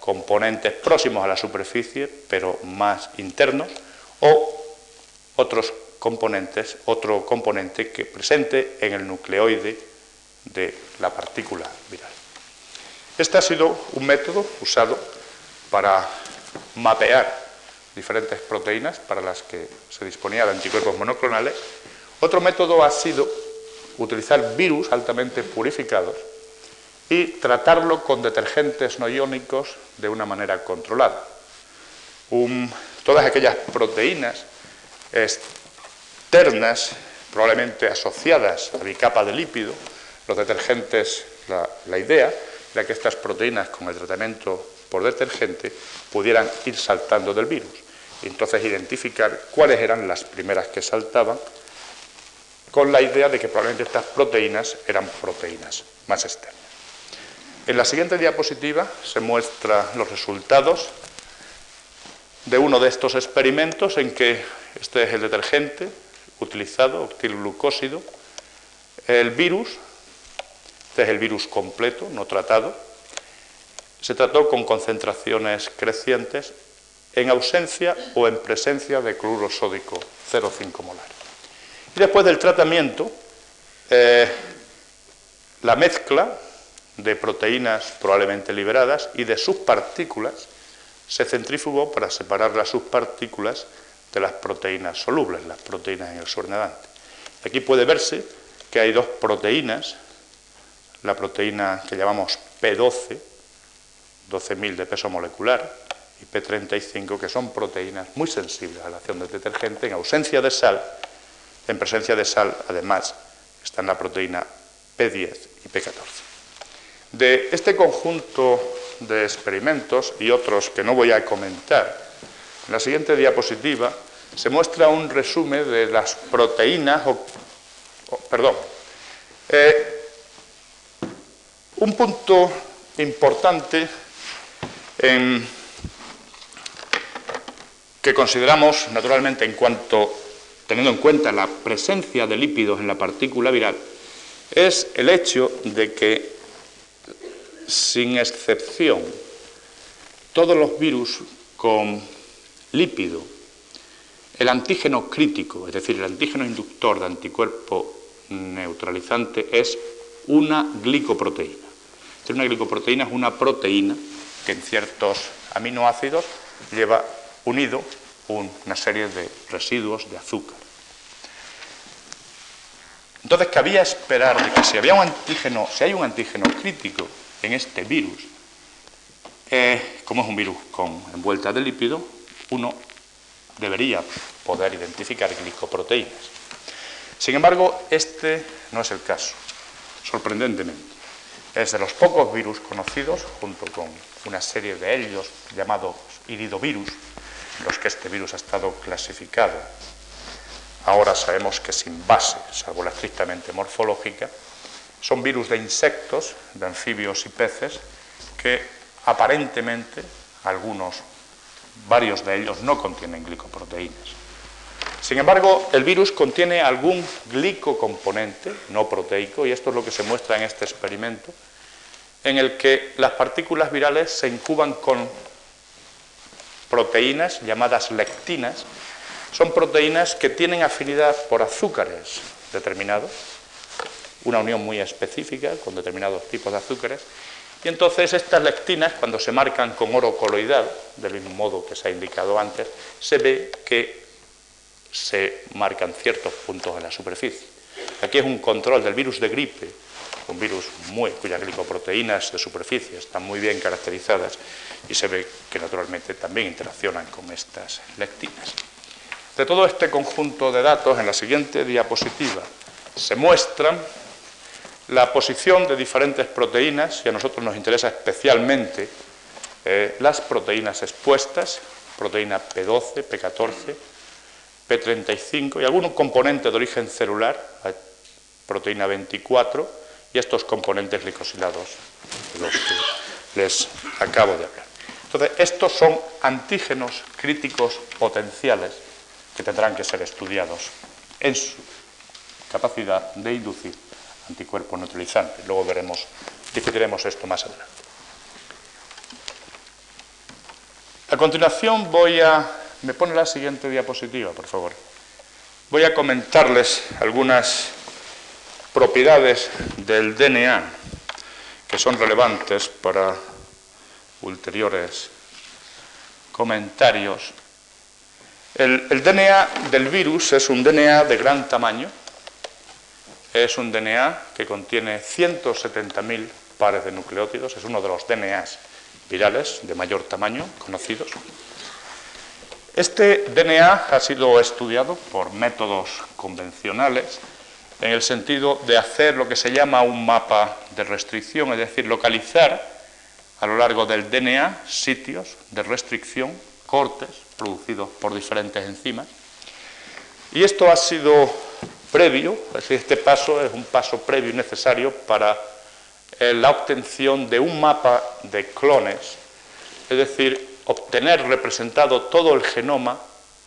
componentes próximos a la superficie, pero más internos, o otros componentes, otro componente que presente en el nucleoide de la partícula viral. Este ha sido un método usado para mapear diferentes proteínas para las que se disponía de anticuerpos monoclonales. Otro método ha sido utilizar virus altamente purificados y tratarlo con detergentes no iónicos de una manera controlada. todas aquellas proteínas externas, probablemente asociadas a mi capa de lípido, los detergentes, la, la idea era que estas proteínas con el tratamiento por detergente pudieran ir saltando del virus. Y entonces identificar cuáles eran las primeras que saltaban con la idea de que probablemente estas proteínas eran proteínas más externas. En la siguiente diapositiva se muestran los resultados de uno de estos experimentos en que este es el detergente utilizado, octilglucósido, el virus, este es el virus completo, no tratado, se trató con concentraciones crecientes en ausencia o en presencia de cloruro sódico 0,5 molar. Y después del tratamiento, eh, la mezcla de proteínas probablemente liberadas y de subpartículas se centrifugó para separar las subpartículas de las proteínas solubles, las proteínas en el suernedante. Aquí puede verse que hay dos proteínas, la proteína que llamamos P12, 12.000 de peso molecular, y P35, que son proteínas muy sensibles a la acción del detergente en ausencia de sal. En presencia de sal, además, están la proteína P10 y P14. De este conjunto de experimentos y otros que no voy a comentar, en la siguiente diapositiva se muestra un resumen de las proteínas, perdón, eh, un punto importante que consideramos naturalmente en cuanto, teniendo en cuenta la presencia de lípidos en la partícula viral, es el hecho de que sin excepción, todos los virus con lípido, el antígeno crítico, es decir, el antígeno inductor de anticuerpo neutralizante, es una glicoproteína. Una glicoproteína es una proteína que en ciertos aminoácidos lleva unido una serie de residuos de azúcar. Entonces, cabía esperar de que si había un antígeno, si hay un antígeno crítico en este virus, eh, como es un virus con envuelta de lípido, uno debería poder identificar glicoproteínas. Sin embargo, este no es el caso, sorprendentemente. Es de los pocos virus conocidos, junto con una serie de ellos llamados iridovirus, los que este virus ha estado clasificado. Ahora sabemos que sin base, salvo la estrictamente morfológica, son virus de insectos, de anfibios y peces, que aparentemente algunos, varios de ellos no contienen glicoproteínas. Sin embargo, el virus contiene algún glicocomponente no proteico, y esto es lo que se muestra en este experimento, en el que las partículas virales se incuban con proteínas llamadas lectinas. Son proteínas que tienen afinidad por azúcares determinados, una unión muy específica con determinados tipos de azúcares, y entonces estas lectinas, cuando se marcan con oro coloidal, del mismo modo que se ha indicado antes, se ve que se marcan ciertos puntos en la superficie. Aquí es un control del virus de gripe, un virus muy, cuyas glicoproteínas de superficie están muy bien caracterizadas y se ve que naturalmente también interaccionan con estas lectinas. De todo este conjunto de datos, en la siguiente diapositiva se muestran la posición de diferentes proteínas, y a nosotros nos interesa especialmente eh, las proteínas expuestas, proteína P12, P14, P35 y algunos componentes de origen celular, proteína 24, y estos componentes glicosilados de los que les acabo de hablar. Entonces, estos son antígenos críticos potenciales que tendrán que ser estudiados en su capacidad de inducir anticuerpos neutralizantes. Luego veremos, discutiremos esto más adelante. A continuación voy a... Me pone la siguiente diapositiva, por favor. Voy a comentarles algunas propiedades del DNA que son relevantes para ulteriores comentarios. El, DNA del virus es un DNA de gran tamaño, es un DNA que contiene 170.000 pares de nucleótidos, es uno de los DNAs virales de mayor tamaño conocidos. Este DNA ha sido estudiado por métodos convencionales en el sentido de hacer lo que se llama un mapa de restricción, es decir, localizar a lo largo del DNA sitios de restricción, cortes producidos por diferentes enzimas. Y esto ha sido previo, es decir, este paso es un paso previo y necesario para eh, la obtención de un mapa de clones, es decir, obtener representado todo el genoma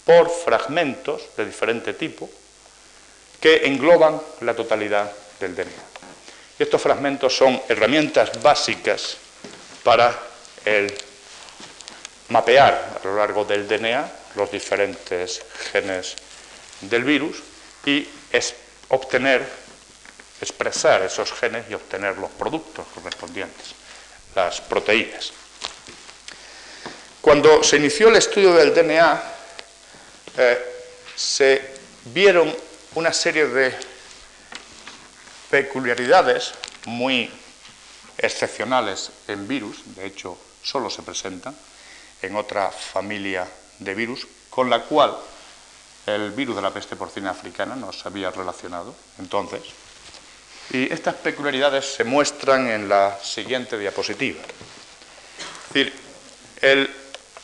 por fragmentos de diferente tipo, que engloban la totalidad del DNA. Y estos fragmentos son herramientas básicas para el mapear a lo largo del DNA los diferentes genes del virus y obtener, expresar esos genes y obtener los productos correspondientes, las proteínas. Cuando se inició el estudio del DNA, eh, se vieron una serie de peculiaridades muy excepcionales en virus, de hecho solo se presentan en otra familia de virus, con la cual el virus de la peste porcina africana no se había relacionado entonces. Y estas peculiaridades se muestran en la siguiente diapositiva. Es decir, el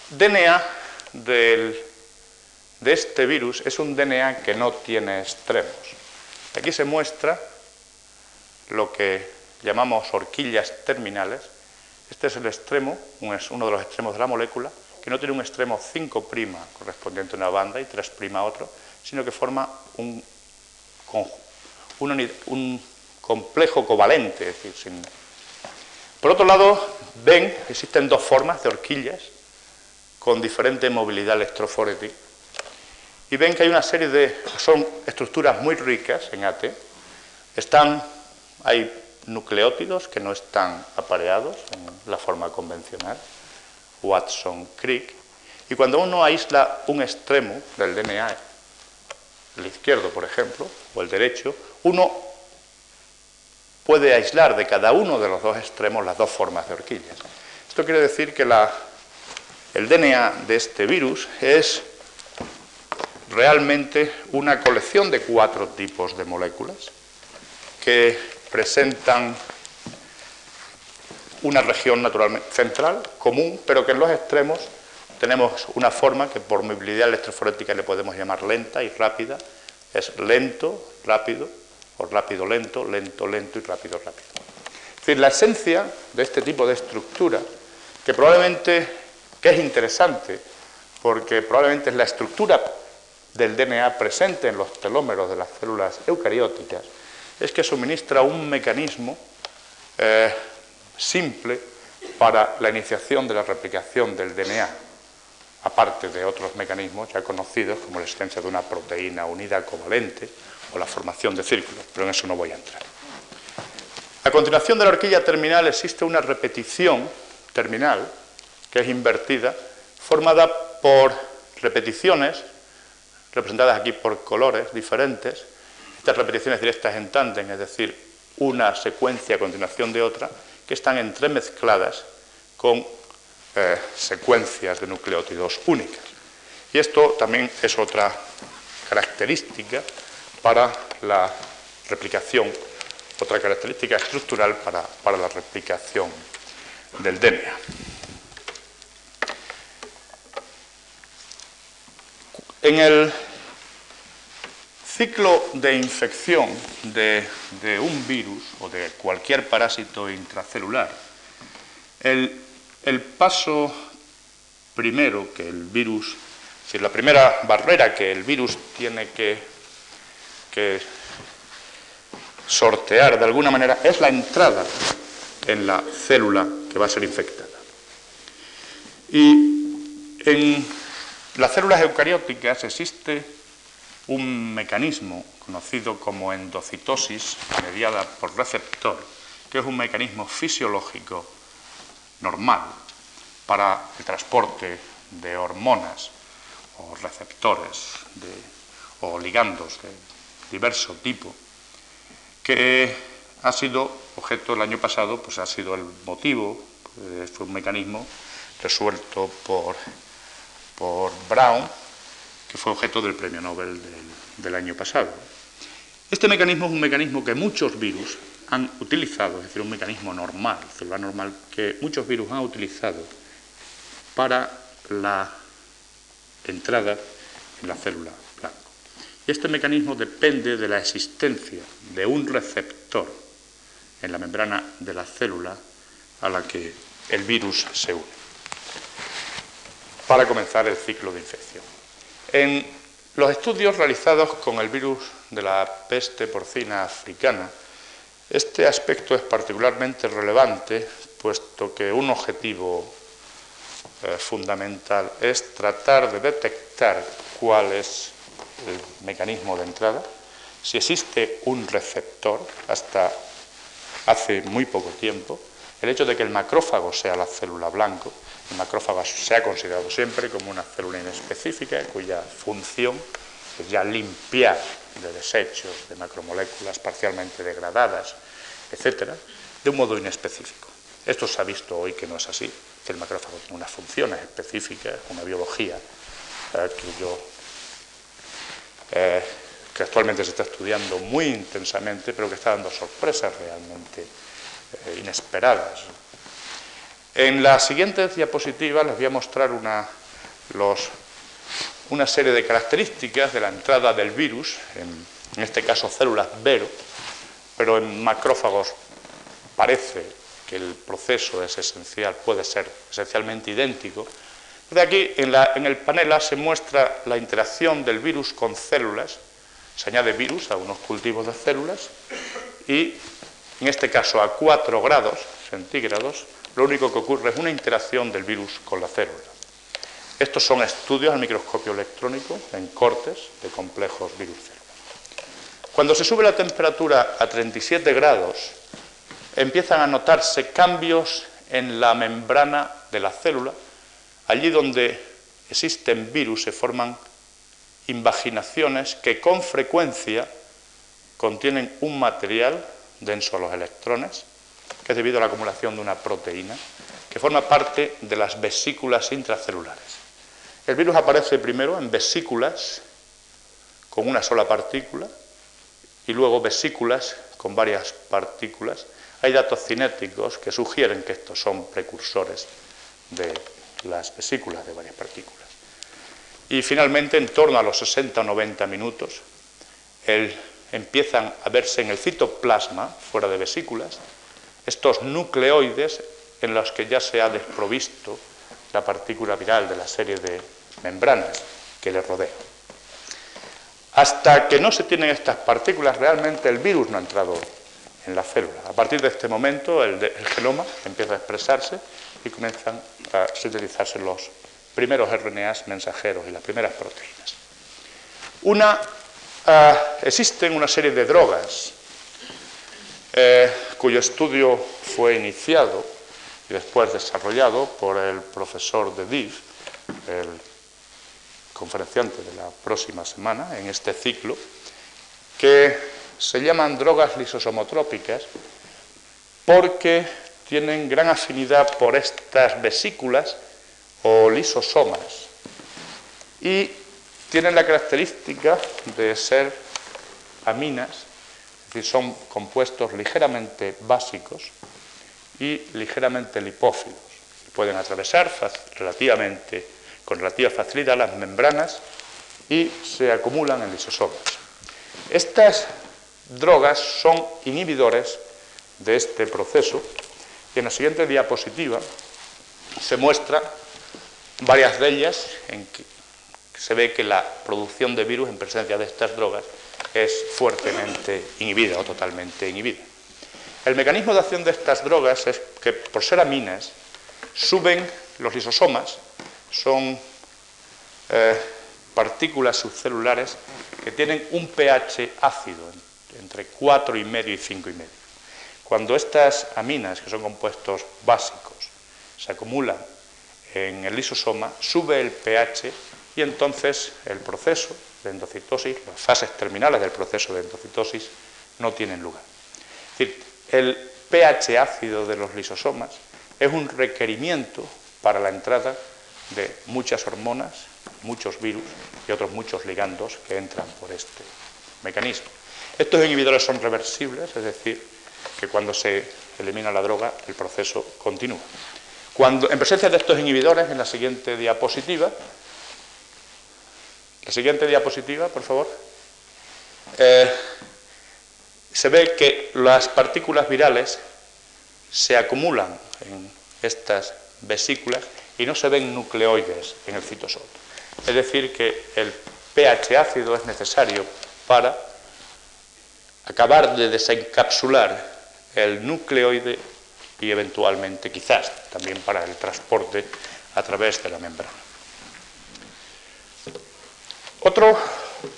DNA del de este virus es un DNA que no tiene extremos. Aquí se' lo que llamamos horquillas terminales. Este es el extremo, uno de los extremos de la molécula, que no tiene un extremo 5' correspondiente a una banda y 3' a otro, sino que forma un, un complejo covalente. Es decir, Por otro lado, ven que existen dos formas de horquillas con diferente movilidad electrofórica y ven que hay una serie de, son estructuras muy ricas en AT, están, hay nucleótidos que no están apareados en la forma convencional, Watson-Crick, y cuando uno aísla un extremo del DNA, el izquierdo, por ejemplo, o el derecho, uno puede aislar de cada uno de los dos extremos las dos formas de horquillas. Esto quiere decir que la, el DNA de este virus es realmente una colección de cuatro tipos de moléculas que presentan una región naturalmente central, común, pero que en los extremos tenemos una forma que por movilidad electroforética le podemos llamar lenta y rápida. Es lento, rápido, o rápido, lento, lento, lento y rápido, rápido. Es decir, la esencia de este tipo de estructura, que probablemente que es interesante, porque probablemente es la estructura del DNA presente en los telómeros de las células eucarióticas es que suministra un mecanismo eh, simple para la iniciación de la replicación del DNA, aparte de otros mecanismos ya conocidos como la existencia de una proteína unida covalente o la formación de círculos, pero en eso no voy a entrar. A continuación de la horquilla terminal existe una repetición terminal que es invertida, formada por repeticiones representadas aquí por colores diferentes, estas repeticiones directas en tándem, es decir, una secuencia a continuación de otra, que están entremezcladas con eh, secuencias de nucleótidos únicas. Y esto también es otra característica para la replicación, otra característica estructural para, para la replicación del DNA. En el ciclo de infección de, un virus o de cualquier parásito intracelular, el, paso primero que el virus decir, la primera barrera que el virus tiene que sortear de alguna manera es la entrada en la célula que va a ser infectada. Y en las células eucarióticas existe un mecanismo conocido como endocitosis mediada por receptor, que es un mecanismo fisiológico normal para el transporte de hormonas o receptores o ligandos de diverso tipo, que ha sido objeto el año pasado, pues ha sido el motivo, pues, fue un mecanismo resuelto por, por Brown, que fue objeto del premio Nobel del, año pasado. Este mecanismo es un mecanismo que muchos virus han utilizado, es decir, un mecanismo normal, celular normal, que muchos virus han utilizado para la entrada en la célula blanco. Y este mecanismo depende de la existencia de un receptor en la membrana de la célula a la que el virus se une para comenzar el ciclo de infección. En los estudios realizados con el virus de la peste porcina africana, este aspecto es particularmente relevante, puesto que un objetivo eh, fundamental es tratar de detectar cuál es el mecanismo de entrada, si existe un receptor, hasta hace muy poco tiempo, el hecho de que el macrófago sea la célula blanco, el macrófago se ha considerado siempre como una célula inespecífica cuya función es ya limpiar de desechos, de macromoléculas parcialmente degradadas, etcétera, de un modo inespecífico. Esto se ha visto hoy que no es así, que el macrófago tiene unas funciones específicas, una biología eh, eh, que actualmente se está estudiando muy intensamente, pero que está dando sorpresas realmente eh, inesperadas. En la siguiente diapositiva les voy a mostrar una, una serie de características de la entrada del virus, en, este caso células Vero, pero en macrófagos parece que el proceso es esencial, puede ser esencialmente idéntico. De aquí, en el panel A se muestra la interacción del virus con células, se añade virus a unos cultivos de células y, en este caso, a 4 grados centígrados, lo único que ocurre es una interacción del virus con la célula. Estos son estudios al microscopio electrónico en cortes de complejos virus células. Cuando se sube la temperatura a 37 grados, empiezan a notarse cambios en la membrana de la célula. Allí donde existen virus se forman invaginaciones que con frecuencia contienen un material denso a los electrones que es debido a la acumulación de una proteína que forma parte de las vesículas intracelulares. El virus aparece primero en vesículas con una sola partícula y luego vesículas con varias partículas. Hay datos cinéticos que sugieren que estos son precursores de las vesículas de varias partículas. Y finalmente, en torno a los 60 o 90 minutos, empiezan a verse en el citoplasma, fuera de vesículas, estos nucleoides en los que ya se ha desprovisto la partícula viral de la serie de membranas que le rodean. Hasta que no se tienen estas partículas, realmente el virus no ha entrado en la célula. A partir de este momento, el, genoma empieza a expresarse y comienzan a sintetizarse los primeros RNAs mensajeros y las primeras proteínas. Una, ah, existen una serie de drogas eh, cuyo estudio fue iniciado y después desarrollado por el profesor de DIV, el conferenciante de la próxima semana en este ciclo, que se llaman drogas lisosomotrópicas porque tienen gran afinidad por estas vesículas o lisosomas y tienen la característica de ser aminas es decir, son compuestos ligeramente básicos y ligeramente lipófilos. Pueden atravesar relativamente, con relativa facilidad las membranas y se acumulan en lisosomas. Estas drogas son inhibidores de este proceso y en la siguiente diapositiva se muestra varias de ellas en que se ve que la producción de virus en presencia de estas drogas es fuertemente inhibida o totalmente inhibida. El mecanismo de acción de estas drogas es que, por ser aminas, suben los lisosomas, son eh, partículas subcelulares que tienen un pH ácido entre 4,5 y 5,5. Cuando estas aminas, que son compuestos básicos, se acumulan en el lisosoma, sube el pH y entonces el proceso de endocitosis, las fases terminales del proceso de endocitosis no tienen lugar. Es decir, el pH ácido de los lisosomas es un requerimiento para la entrada de muchas hormonas, muchos virus y otros muchos ligandos que entran por este mecanismo. Estos inhibidores son reversibles, es decir, que cuando se elimina la droga el proceso continúa. Cuando, en presencia de estos inhibidores, en la siguiente diapositiva, la siguiente diapositiva, por favor, eh, se ve que las partículas virales se acumulan en estas vesículas y no se ven nucleoides en el citosol. Es decir, que el pH ácido es necesario para acabar de desencapsular el nucleoide y eventualmente quizás también para el transporte a través de la membrana. Otro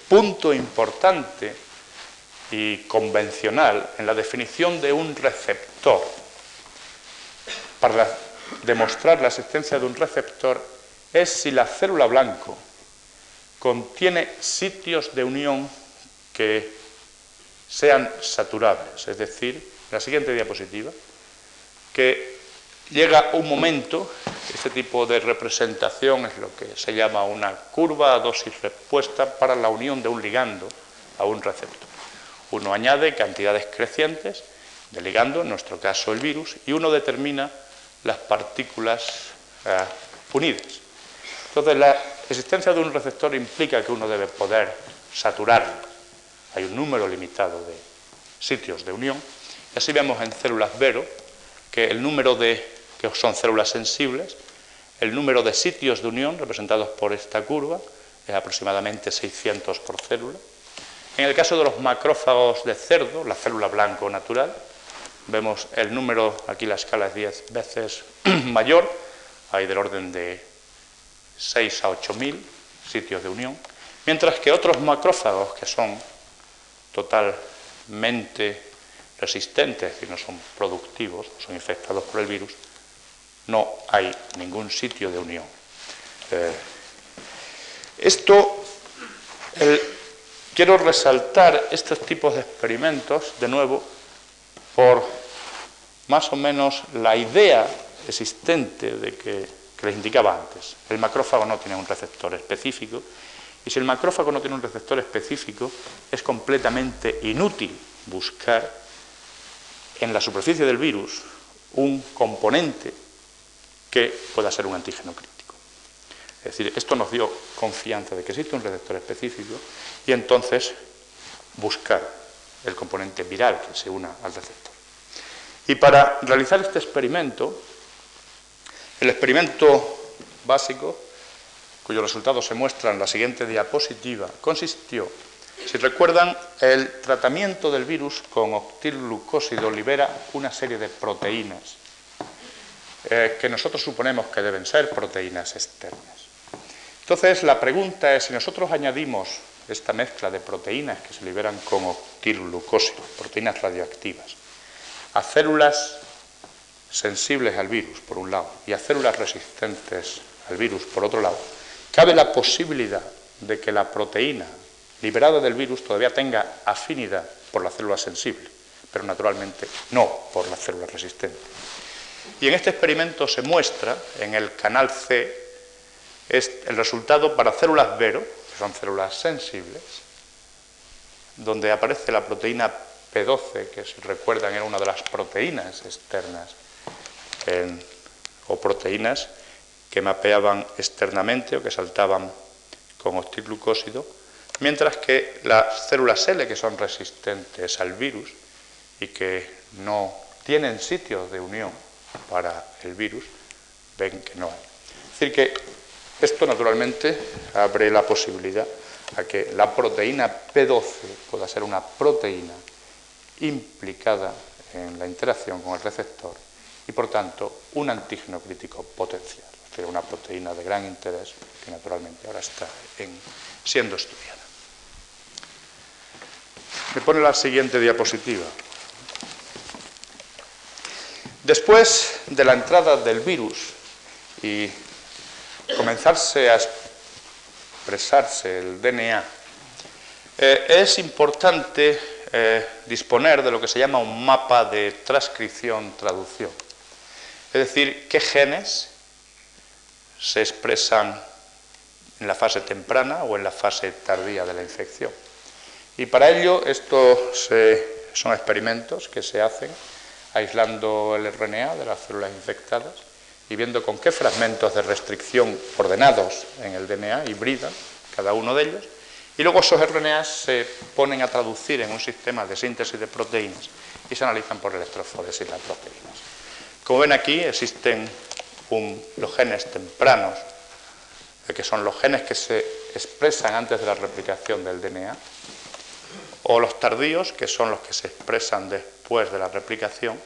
punto importante y convencional en la definición de un receptor para demostrar la existencia de un receptor es si la célula blanco contiene sitios de unión que sean saturables, es decir, la siguiente diapositiva, que llega un momento, este tipo de representación es lo que se llama una curva a dosis respuesta para la unión de un ligando a un receptor. Uno añade cantidades crecientes de ligando, en nuestro caso el virus, y uno determina las partículas eh, unidas. Entonces, la existencia de un receptor implica que uno debe poder saturarlo. Hay un número limitado de sitios de unión. Y así vemos en células Vero que el número de, que son células sensibles, el número de sitios de unión representados por esta curva es aproximadamente 600 por célula. En el caso de los macrófagos de cerdo, la célula blanco natural, vemos el número, aquí la escala es 10 veces mayor, hay del orden de 6 a 8 mil sitios de unión, mientras que otros macrófagos que son totalmente resistentes y no son productivos, son infectados por el virus, no hay ningún sitio de unión. Eh, esto, quiero resaltar estos tipos de experimentos, de nuevo, por más o menos la idea existente de que que les indicaba antes. El macrófago no tiene un receptor específico y si el macrófago no tiene un receptor específico es completamente inútil buscar en la superficie del virus un componente que pueda ser un antígeno crítico. Es decir, esto nos dio confianza de que existe un receptor específico y entonces buscar el componente viral que se una al receptor. Y para realizar este experimento, el experimento básico, cuyos resultados se muestran en la siguiente diapositiva, consistió, si recuerdan, el tratamiento del virus con octilglucósido libera una serie de proteínas eh, que nosotros suponemos que deben ser proteínas externas. Entonces, la pregunta es si nosotros añadimos esta mezcla de proteínas que se liberan con octilglucósido, proteínas radioactivas, a células sensibles al virus, por un lado, y a células resistentes al virus, por otro lado, cabe la posibilidad de que la proteína liberada del virus todavía tenga afinidad por la célula sensible, pero naturalmente no por la célula resistente. Y en este experimento se muestra en el canal C el resultado para células Vero, que son células sensibles, donde aparece la proteína P12, que si recuerdan era una de las proteínas externas o proteínas que mapeaban externamente o que saltaban con octilglucósido, mientras que las células L, que son resistentes al virus y que no tienen sitios de unión para el virus, ven que no hay. Es decir, que Esto, naturalmente, abre la posibilidad a que la proteína P12 pueda ser una proteína implicada en la interacción con el receptor y, por tanto, un antígeno crítico potencial, es decir, una proteína de gran interés que, naturalmente, ahora está siendo estudiada. Me pone la siguiente diapositiva. Después de la entrada del virus y comenzarse a expresarse el DNA, eh, es importante eh, disponer de lo que se llama un mapa de transcripción-traducción. Es decir, qué genes se expresan en la fase temprana o en la fase tardía de la infección. Y para ello, estos son experimentos que se hacen aislando el RNA de las células infectadas y viendo con qué fragmentos de restricción ordenados en el DNA hibridan cada uno de ellos, y luego esos RNA se ponen a traducir en un sistema de síntesis de proteínas y se analizan por electroforesis las proteínas. Como ven aquí, existen los genes tempranos, eh, que son los genes que se expresan antes de la replicación del DNA, o los tardíos, que son los que se expresan después de la replicación,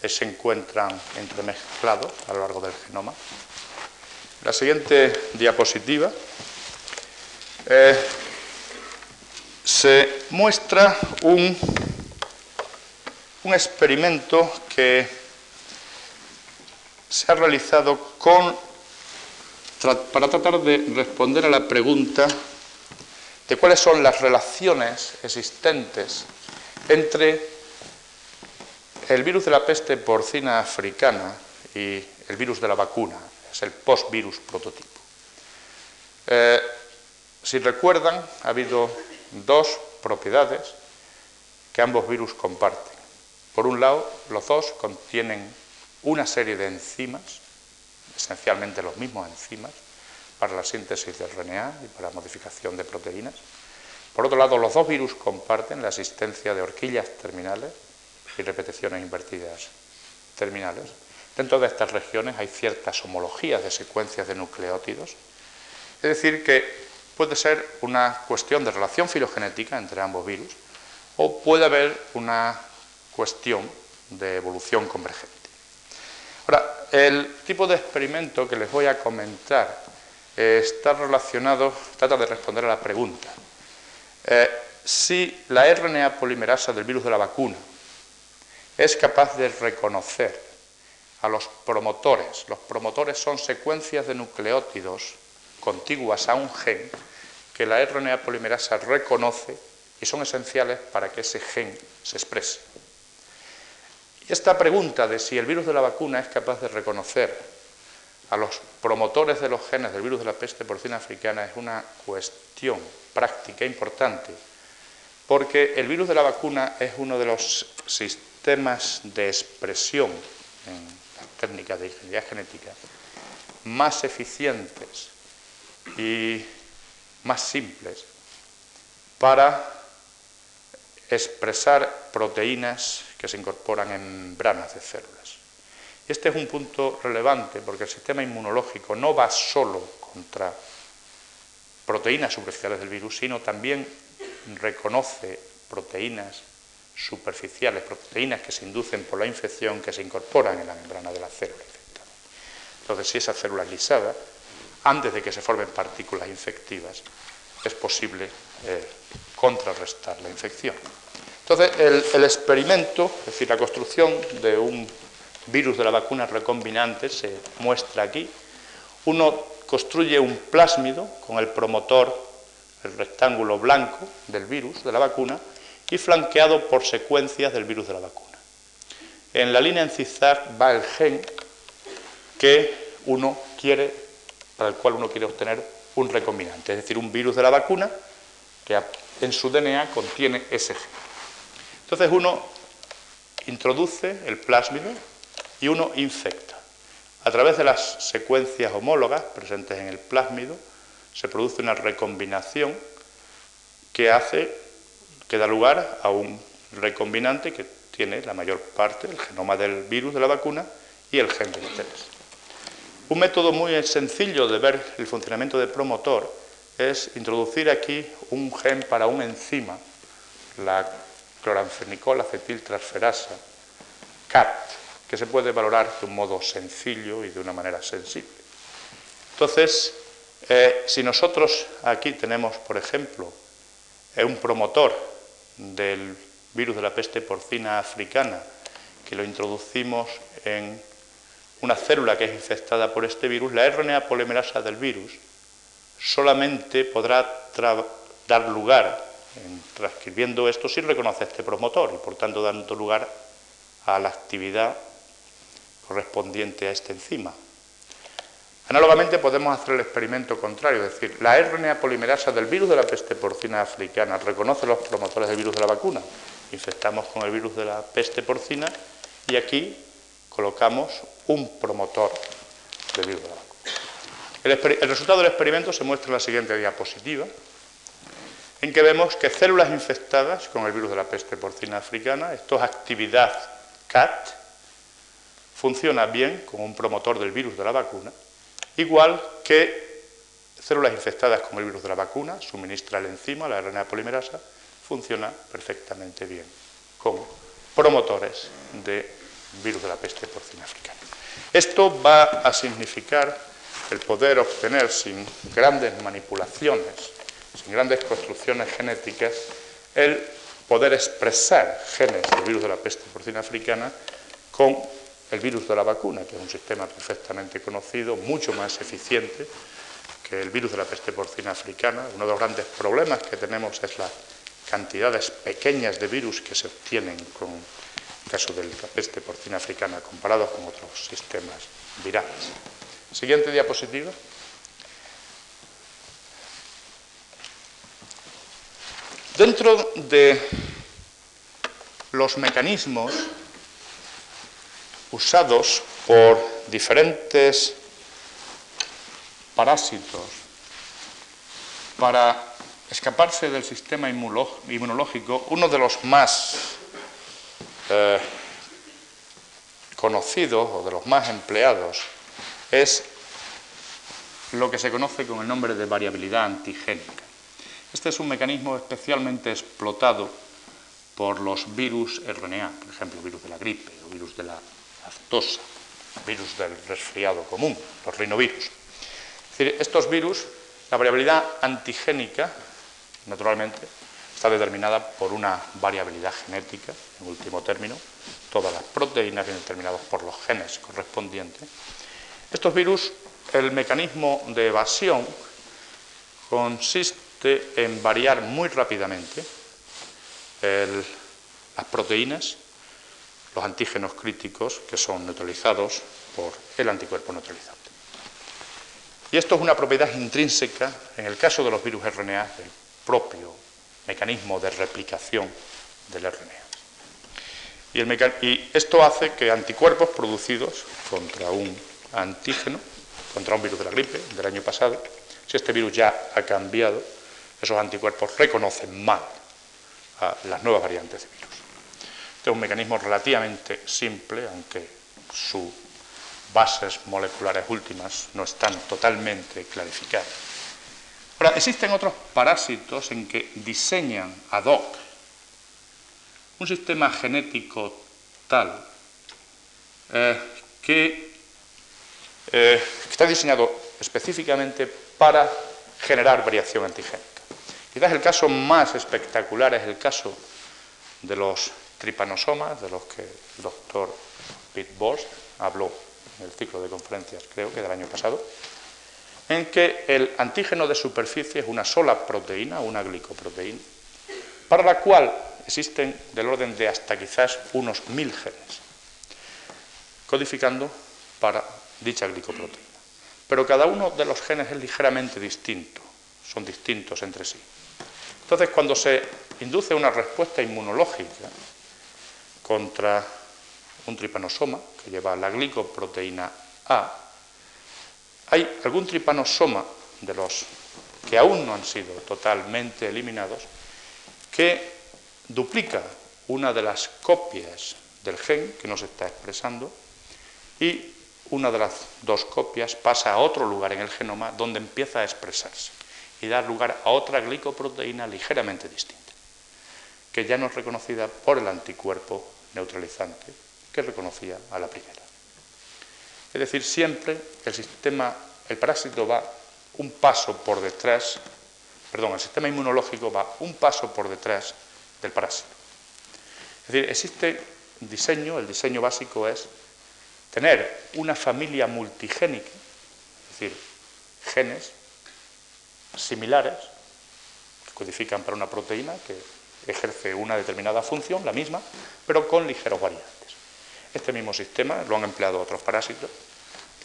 eh, se encuentran entremezclados a lo largo del genoma. La siguiente diapositiva eh, se muestra un, un experimento que se ha realizado con, para tratar de responder a la pregunta de cuáles son las relaciones existentes entre el virus de la peste porcina africana y el virus de la vacuna, es el post-virus prototipo. Eh, si recuerdan, ha habido dos propiedades que ambos virus comparten. Por un lado, los dos contienen una serie de enzimas, esencialmente los mismos enzimas, para la síntesis del RNA y para la modificación de proteínas. Por otro lado, los dos virus comparten la existencia de horquillas terminales y repeticiones invertidas terminales. Dentro de estas regiones hay ciertas homologías de secuencias de nucleótidos. Es decir, que puede ser una cuestión de relación filogenética entre ambos virus o puede haber una cuestión de evolución convergente. Ahora, el tipo de experimento que les voy a comentar está relacionado, trata de responder a la pregunta. Eh, si la RNA polimerasa del virus de la vacuna es capaz de reconocer a los promotores. Los promotores son secuencias de nucleótidos contiguas a un gen que la RNA polimerasa reconoce y son esenciales para que ese gen se exprese. Y esta pregunta de si el virus de la vacuna es capaz de reconocer a los promotores de los genes del virus de la peste porcina africana es una cuestión práctica importante, porque el virus de la vacuna es uno de los sistemas de expresión en las técnicas de ingeniería genética más eficientes y más simples para expresar proteínas que se incorporan en membranas de células. Este es un punto relevante porque el sistema inmunológico no va solo contra proteínas superficiales del virus, sino también reconoce proteínas superficiales, proteínas que se inducen por la infección que se incorporan en la membrana de la célula infectada. Entonces, si esa célula es lisada, antes de que se formen partículas infectivas, es posible eh, contrarrestar la infección. Entonces, el, experimento, es decir, la construcción de un virus de la vacuna recombinante se muestra aquí. Uno construye un plásmido con el promotor, el rectángulo blanco del virus de la vacuna, y flanqueado por secuencias del virus de la vacuna. En la línea en zigzag va el gen que uno quiere para el cual uno quiere obtener un recombinante, es decir, un virus de la vacuna que en su DNA contiene ese gen. Entonces uno introduce el plásmido y uno infecta. A través de las secuencias homólogas presentes en el plásmido se produce una recombinación que hace que da lugar a un recombinante que tiene la mayor parte, el genoma del virus de la vacuna y el gen de interés. Un método muy sencillo de ver el funcionamiento del promotor es introducir aquí un gen para un enzima, la cloranfenicol acetiltransferasa, CAT, que se puede valorar de un modo sencillo y de una manera sensible. Entonces, eh, si nosotros aquí tenemos, por ejemplo, eh, un promotor del virus de la peste porcina africana, que lo introducimos en una célula que es infectada por este virus, la RNA polimerasa del virus solamente podrá dar lugar, en transcribiendo esto, si reconoce este promotor y por tanto dando lugar a la actividad correspondiente a este enzima. Análogamente podemos hacer el experimento contrario, es decir, la RNA polimerasa del virus de la peste porcina africana reconoce los promotores del virus de la vacuna. Infectamos con el virus de la peste porcina y aquí colocamos un promotor del virus de la vacuna. El, resultado del experimento se muestra en la siguiente diapositiva, en que vemos que células infectadas con el virus de la peste porcina africana, esto es actividad CAT, funciona bien como un promotor del virus de la vacuna, igual que células infectadas con el virus de la vacuna, suministra el enzima, la RNA polimerasa, funciona perfectamente bien con promotores de virus de la peste porcina africana. Esto va a significar el poder obtener sin grandes manipulaciones, sin grandes construcciones genéticas, el poder expresar genes del virus de la peste porcina africana con el virus de la vacuna, que es un sistema perfectamente conocido, mucho más eficiente que el virus de la peste porcina africana. Uno de los grandes problemas que tenemos es las cantidades pequeñas de virus que se obtienen con caso de la peste porcina africana comparado con otros sistemas virales. Siguiente diapositiva. Dentro de los mecanismos usados por diferentes parásitos para escaparse del sistema inmunológico, uno de los más eh, conocidos o de los más empleados es lo que se conoce con el nombre de variabilidad antigénica. Este es un mecanismo especialmente explotado por los virus RNA, por ejemplo, virus de la gripe o virus de la virus del resfriado común, los rinovirus. Es decir, estos virus, la variabilidad antigénica, naturalmente, está determinada por una variabilidad genética, en último término, todas las proteínas vienen determinadas por los genes correspondientes. Estos virus, el mecanismo de evasión consiste en variar muy rápidamente las proteínas, los antígenos críticos que son neutralizados por el anticuerpo neutralizante. Y esto es una propiedad intrínseca, en el caso de los virus RNA, del propio mecanismo de replicación del RNA. Y, esto hace que anticuerpos producidos contra un antígeno, contra un virus de la gripe del año pasado, si este virus ya ha cambiado, esos anticuerpos reconocen mal a las nuevas variantes de virus. Este es un mecanismo relativamente simple, aunque sus bases moleculares últimas no están totalmente clarificadas. Ahora, existen otros parásitos en que diseñan ad hoc un sistema genético tal eh, eh, que, está diseñado específicamente para generar variación antigénica. Quizás el caso más espectacular es el caso de los tripanosomas, de los que el doctor Pitt Bosch habló en el ciclo de conferencias, creo que del año pasado en que el antígeno de superficie es una sola proteína, una glicoproteína, para la cual existen del orden de hasta quizás unos mil genes, codificando para dicha glicoproteína. Pero cada uno de los genes es ligeramente distinto, son distintos entre sí. Entonces, cuando se induce una respuesta inmunológica contra un tripanosoma que lleva la glicoproteína A, hay algún tripanosoma de los que aún no han sido totalmente eliminados que duplica una de las copias del gen que nos está expresando y una de las dos copias pasa a otro lugar en el genoma donde empieza a expresarse y da lugar a otra glicoproteína ligeramente distinta, que ya no es reconocida por el anticuerpo neutralizante que reconocía a la primera. Es decir, siempre el sistema, el parásito va un paso por detrás, perdón, el sistema inmunológico va un paso por detrás del parásito. Es decir, existe diseño, el diseño básico es tener una familia multigénica, es decir, genes similares que codifican para una proteína que ejerce una determinada función, la misma, pero con ligeros variantes. Este mismo sistema lo han empleado otros parásitos.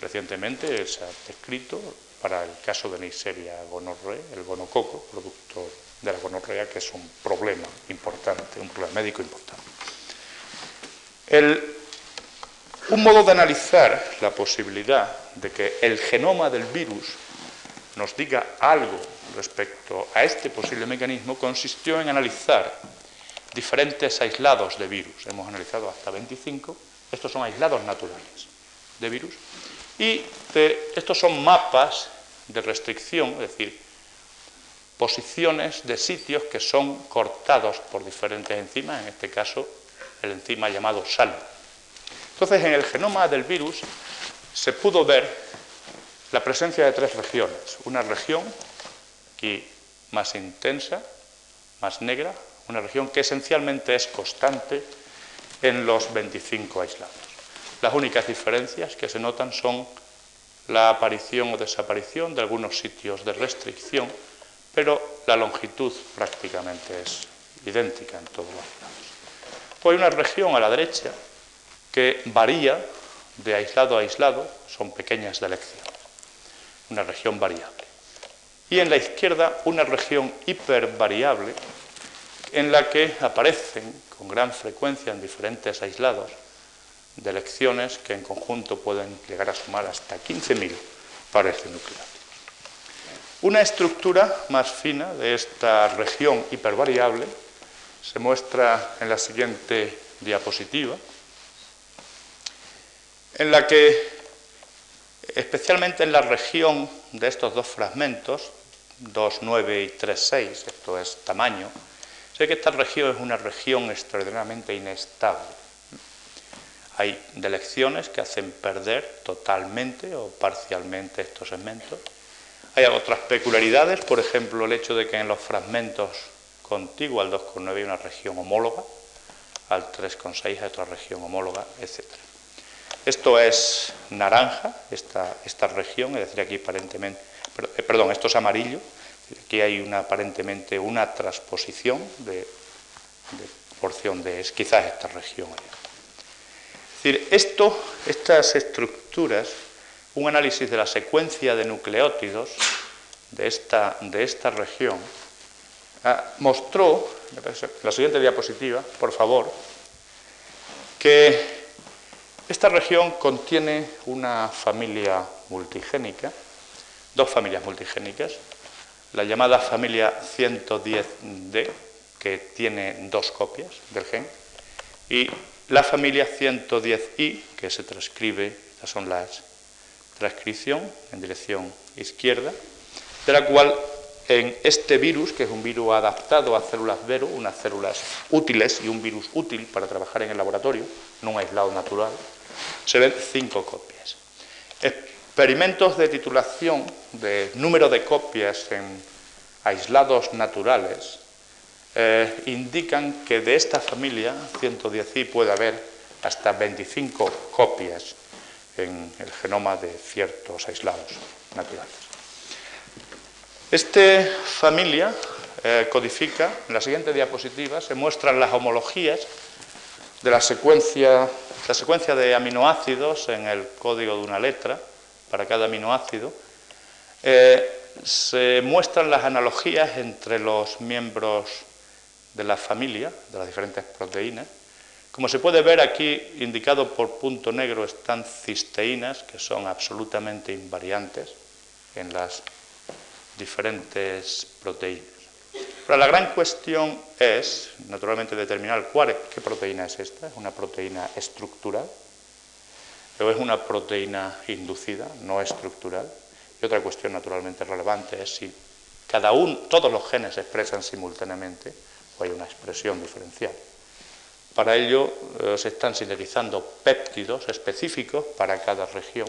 Recientemente se ha descrito para el caso de Neisseria gonorrea, el gonococo, producto de la gonorrea, que es un problema importante, un problema médico importante. un modo de analizar la posibilidad de que el genoma del virus nos diga algo respecto a este posible mecanismo consistió en analizar diferentes aislados de virus. Hemos analizado hasta 25 estos son aislados naturales de virus. Y estos son mapas de restricción, es decir, posiciones de sitios que son cortados por diferentes enzimas, en este caso el enzima llamado SAL. Entonces, en el genoma del virus se pudo ver la presencia de tres regiones. Una región aquí más intensa, más negra, una región que esencialmente es constante en los 25 aislados. Las únicas diferencias que se notan son la aparición o desaparición de algunos sitios de restricción, pero la longitud prácticamente es idéntica en todos los aislados. Hay una región a la derecha que varía de aislado a aislado, son pequeñas delecciones, una región variable. Y en la izquierda una región hipervariable en la que aparecen con gran frecuencia en diferentes aislados de elecciones que en conjunto pueden llegar a sumar hasta 15.000 pares de nucleótidos. Una estructura más fina de esta región hipervariable se muestra en la siguiente diapositiva, en la que, especialmente en la región de estos dos fragmentos, 2,9 y 3,6, esto es tamaño, Sé que esta región es una región extraordinariamente inestable. Hay delecciones que hacen perder totalmente o parcialmente estos segmentos. Hay otras peculiaridades, por ejemplo, el hecho de que en los fragmentos contiguos al 2,9 hay una región homóloga, al 3,6 hay otra región homóloga, etc. Esto es naranja, esta, esta región, es decir, aquí aparentemente, eh, perdón, esto es amarillo, Aquí hay aparentemente una transposición de, porción de es, quizás esta región. Es decir, esto, estas estructuras, un análisis de la secuencia de nucleótidos de esta, de esta región, ah, mostró, la siguiente diapositiva, por favor, que esta región contiene una familia multigénica, dos familias multigénicas, la llamada familia 110D, que tiene dos copias del gen, y la familia 110I, que se transcribe, estas son las transcripción en dirección izquierda, de la cual en este virus, que es un virus adaptado a células Vero, unas células útiles y un virus útil para trabajar en el laboratorio, no un aislado natural, se ven cinco copias. Experimentos de titulación de número de copias en aislados naturales eh, indican que de esta familia 110i puede haber hasta 25 copias en el genoma de ciertos aislados naturales. Esta familia eh, codifica, en la siguiente diapositiva se muestran las homologías de la secuencia, la secuencia de aminoácidos en el código de una letra, para cada aminoácido, eh, se muestran las analogías entre los miembros de la familia, de las diferentes proteínas. Como se puede ver aquí, indicado por punto negro, están cisteínas, que son absolutamente invariantes en las diferentes proteínas. Pero la gran cuestión es, naturalmente, determinar cuál, qué proteína es esta. Es una proteína estructural pero es una proteína inducida, no estructural. Y otra cuestión naturalmente relevante es si cada uno, todos los genes se expresan simultáneamente o hay una expresión diferencial. Para ello eh, se están sintetizando péptidos específicos para cada región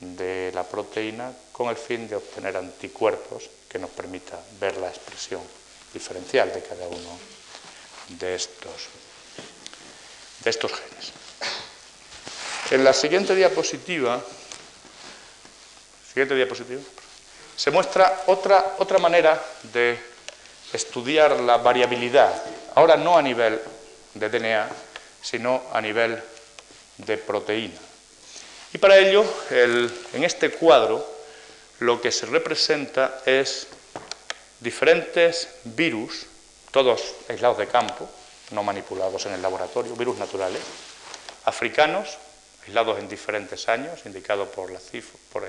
de la proteína con el fin de obtener anticuerpos que nos permita ver la expresión diferencial de cada uno de estos, de estos genes. En la siguiente diapositiva, siguiente diapositiva, se muestra otra, otra manera de estudiar la variabilidad, ahora no a nivel de DNA, sino a nivel de proteína. Y para ello, en este cuadro, lo que se representa es diferentes virus, todos aislados de campo, no manipulados en el laboratorio, virus naturales, africanos, aislados en diferentes años, indicado por la, cifra, por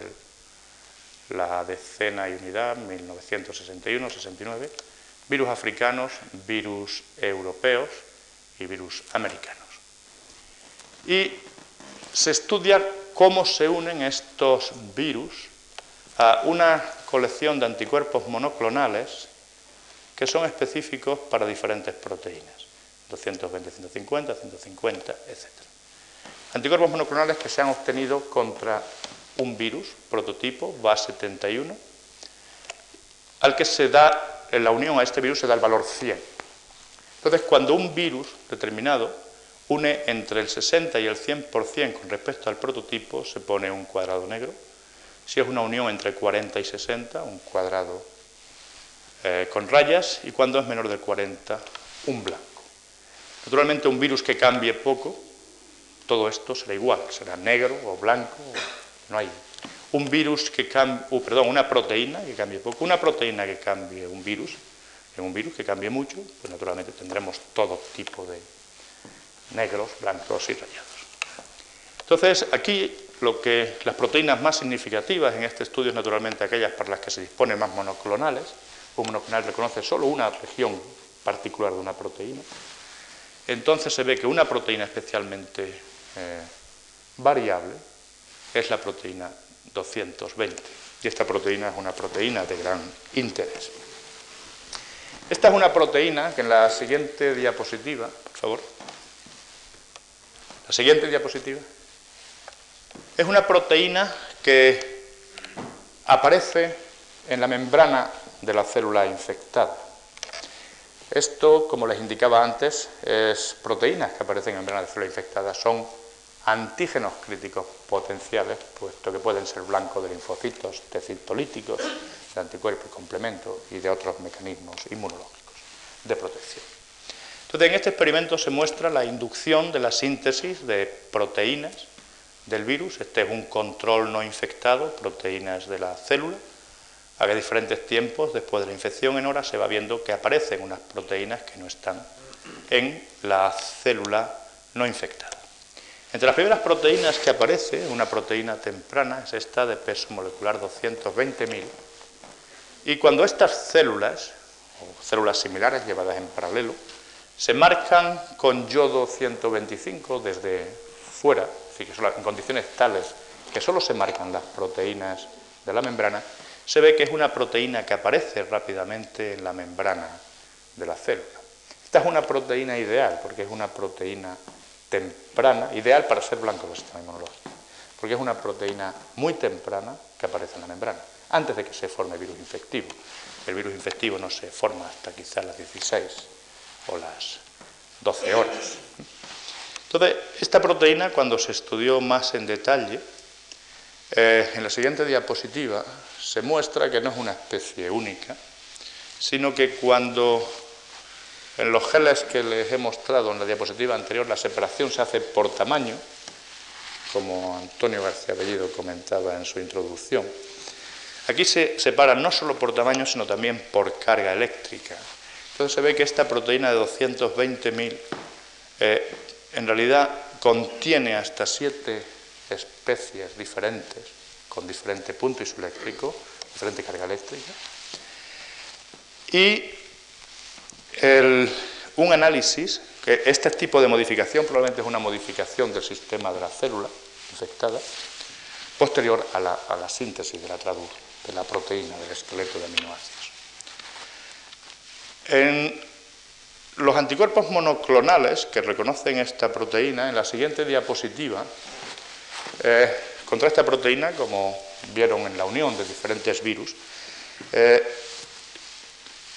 la decena y unidad, 1961-69, virus africanos, virus europeos, y virus americanos. Y se estudia cómo se unen estos virus a una colección de anticuerpos monoclonales que son específicos para diferentes proteínas, 220, 150, 150, etc. Anticuerpos monoclonales que se han obtenido contra un virus, prototipo, BA71, al que se da, en la unión a este virus se da el valor 100. Entonces, cuando un virus determinado une entre el 60 y el 100% con respecto al prototipo, se pone un cuadrado negro. Si es una unión entre 40 y 60, un cuadrado eh, con rayas, y cuando es menor de 40, un blanco. Naturalmente, un virus que cambie poco, todo esto será igual, será negro o blanco, no hay. Un virus que cambie, uh, perdón, una proteína que cambie poco, una proteína que cambie un virus, en un virus que cambie mucho, pues naturalmente tendremos todo tipo de negros, blancos y rayados. Entonces, aquí lo que las proteínas más significativas en este estudio es naturalmente aquellas para las que se disponen más monoclonales. Un monoclonal reconoce solo una región particular de una proteína. Entonces se ve que una proteína especialmente eh, variable es la proteína 220. Y esta proteína es una proteína de gran interés. Esta es una proteína que en la siguiente diapositiva, por favor, la siguiente diapositiva, es una proteína que aparece en la membrana de la célula infectada. Esto, como les indicaba antes, es proteínas que aparecen en la membrana de célula infectada, son antígenos críticos potenciales, puesto que pueden ser blancos de linfocitos, T citolíticos, de anticuerpo y complemento y de otros mecanismos inmunológicos de protección. Entonces, en este experimento se muestra la inducción de la síntesis de proteínas del virus. Este es un control no infectado, proteínas de la célula. A diferentes tiempos, después de la infección en horas, se va viendo que aparecen unas proteínas que no están en la célula no infectada. Entre las primeras proteínas que aparece, una proteína temprana, es esta de peso molecular 220.000, y cuando estas células, o células similares llevadas en paralelo, se marcan con yodo 125 desde fuera, en condiciones tales que solo se marcan las proteínas de la membrana, se ve que es una proteína que aparece rápidamente en la membrana de la célula. Esta es una proteína ideal, porque es una proteína temprana, ideal para ser blanco del sistema inmunológico, porque es una proteína muy temprana que aparece en la membrana antes de que se forme virus infectivo. El virus infectivo no se forma hasta quizás las 16 o las 12 horas. Entonces, esta proteína, cuando se estudió más en detalle, eh, en la siguiente diapositiva se muestra que no es una especie única, sino que cuando en los geles que les he mostrado en la diapositiva anterior la separación se hace por tamaño, como Antonio García Bellido comentaba en su introducción, Aquí se separa no solo por tamaño, sino también por carga eléctrica. Entonces se ve que esta proteína de 220.000 eh, en realidad contiene hasta siete especies diferentes, con diferente punto isoeléctrico, diferente carga eléctrica. Y un análisis, que este tipo de modificación probablemente es una modificación del sistema de la célula, infectada, posterior a la, síntesis de la, de la proteína del esqueleto de aminoácidos. Los anticuerpos monoclonales que reconocen esta proteína, en la siguiente diapositiva, eh, contra esta proteína, como vieron en la unión de diferentes virus, eh,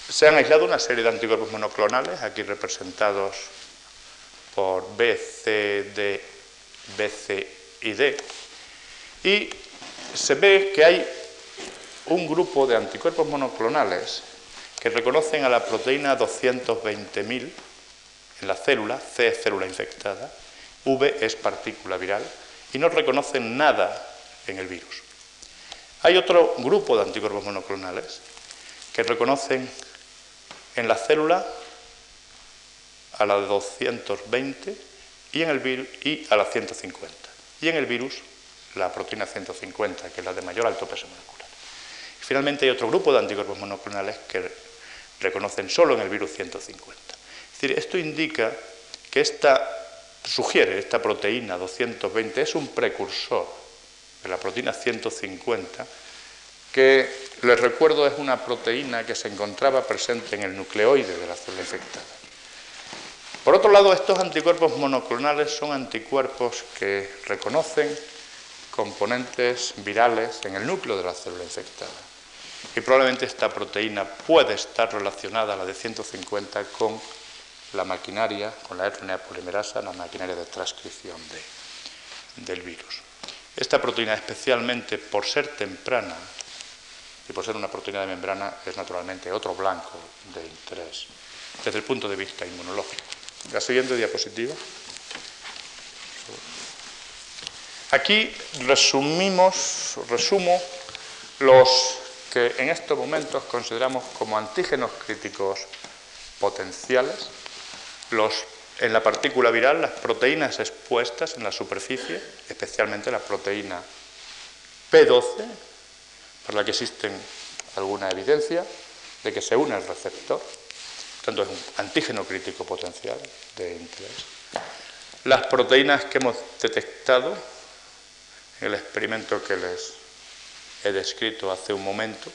se han aislado una serie de anticuerpos monoclonales, aquí representados por B, C, D, B, C y D, y se ve que hay un grupo de anticuerpos monoclonales que reconocen a la proteína 220.000 en la célula, C es célula infectada, V es partícula viral, y no reconocen nada en el virus. Hay otro grupo de anticuerpos monoclonales que reconocen en la célula a la 220 y, en el virus, y a la 150. Y en el virus la proteína 150, que es la de mayor alto peso molecular. Finalmente hay otro grupo de anticuerpos monoclonales que reconocen solo en el virus 150. Es decir, esto indica que esta, sugiere, esta proteína 220 es un precursor de la proteína 150, que les recuerdo es una proteína que se encontraba presente en el nucleoide de la célula infectada. Por otro lado, estos anticuerpos monoclonales son anticuerpos que reconocen componentes virales en el núcleo de la célula infectada. Y probablemente esta proteína puede estar relacionada a la de 150 con la maquinaria, con la RNA polimerasa, la maquinaria de transcripción del virus. Esta proteína, especialmente por ser temprana y por ser una proteína de membrana, es naturalmente otro blanco de interés desde el punto de vista inmunológico. La siguiente diapositiva. Aquí resumimos, resumo los que en estos momentos consideramos como antígenos críticos potenciales, los, en la partícula viral, las proteínas expuestas en la superficie, especialmente la proteína P12, para la que existe alguna evidencia de que se une el receptor, tanto es un antígeno crítico potencial de interés. Las proteínas que hemos detectado en el experimento que les he descrito hace un momento,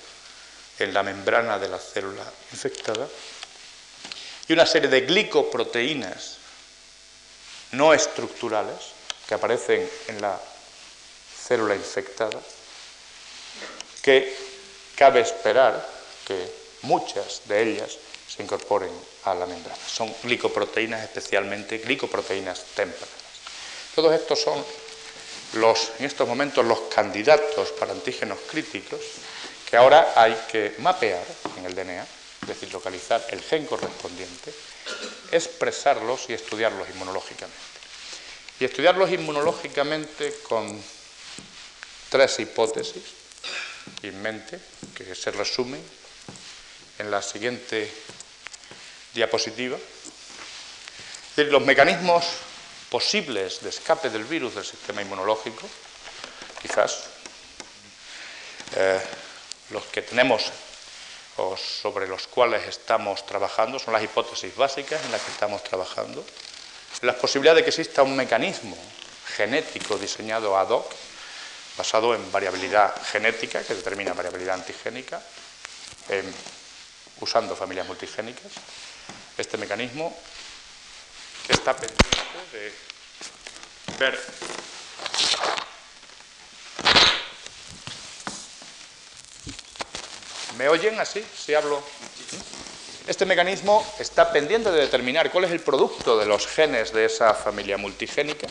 en la membrana de la célula infectada, y una serie de glicoproteínas no estructurales que aparecen en la célula infectada, que cabe esperar que muchas de ellas se incorporen a la membrana. Son glicoproteínas, especialmente glicoproteínas tempranas. Todos estos son los, en estos momentos los candidatos para antígenos críticos que ahora hay que mapear en el DNA, es decir, localizar el gen correspondiente, expresarlos y estudiarlos inmunológicamente. Y estudiarlos inmunológicamente con tres hipótesis en mente, que se resumen en la siguiente diapositiva. los mecanismos posibles de escape del virus del sistema inmunológico, quizás eh, los que tenemos o sobre los cuales estamos trabajando, son las hipótesis básicas en las que estamos trabajando, la posibilidad de que exista un mecanismo genético diseñado ad hoc, basado en variabilidad genética, que determina variabilidad antigénica, usando familias multigénicas, este mecanismo está pendiente ver ¿Me oyen así? Si hablo. Este mecanismo está pendiente de determinar cuál es el producto de los genes de esa familia multigénica,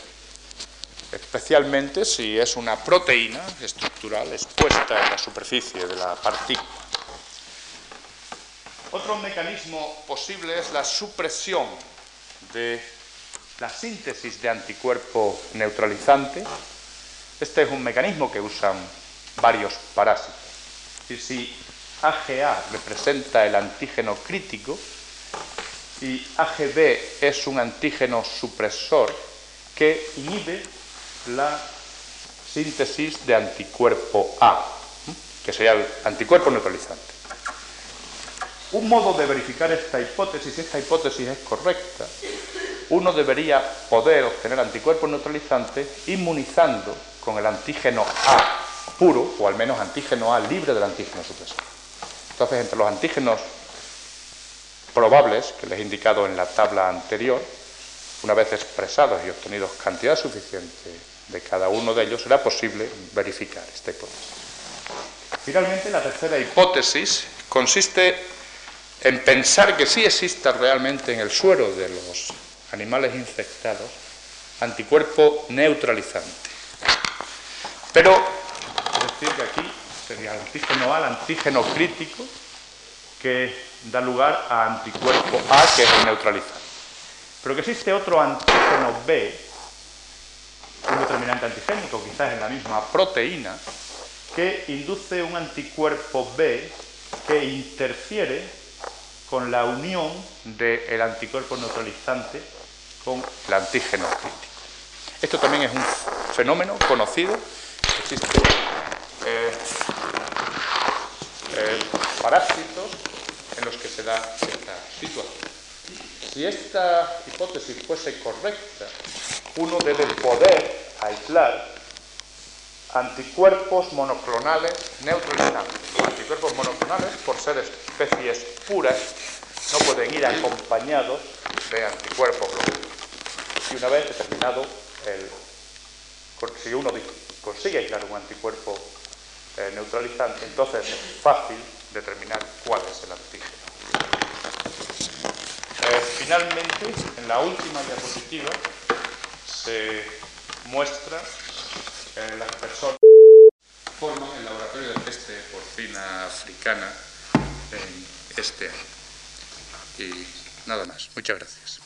especialmente si es una proteína estructural expuesta en la superficie de la partícula. Otro mecanismo posible es la supresión de la síntesis de anticuerpo neutralizante. Este es un mecanismo que usan varios parásitos. Y si AGA representa el antígeno crítico y AGB es un antígeno supresor que inhibe la síntesis de anticuerpo A, que sería el anticuerpo neutralizante. Un modo de verificar esta hipótesis, si esta hipótesis es correcta, uno debería poder obtener anticuerpos neutralizantes inmunizando con el antígeno A puro, o al menos antígeno A libre del antígeno supresor. Entonces, entre los antígenos probables, que les he indicado en la tabla anterior, una vez expresados y obtenidos cantidad suficiente de cada uno de ellos, será posible verificar esta hipótesis. Finalmente, la tercera hipótesis consiste en pensar que sí exista realmente en el suero de los animales infectados anticuerpo neutralizante. Pero, es decir, que aquí sería el antígeno A, el antígeno crítico, que da lugar a anticuerpo A, que es el neutralizante. Pero que existe otro antígeno B, un determinante antigénico, quizás en la misma proteína, que induce un anticuerpo B que interfiere con la unión del anticuerpo neutralizante con el antígeno crítico. Esto también es un fenómeno conocido. Existen eh, parásitos en los que se da esta situación. Si esta hipótesis fuese correcta, uno debe poder aislar anticuerpos monoclonales neutralizantes. Anticuerpos monoclonales, por ser especies puras, no pueden ir acompañados de anticuerpos Y una vez determinado, el, si uno consigue aislar un anticuerpo eh, neutralizante, entonces es fácil determinar cuál es el antígeno. Eh, finalmente, en la última diapositiva se muestra eh, las personas que forman el laboratorio de peste porcina africana en este año. Y nada más. Muchas gracias.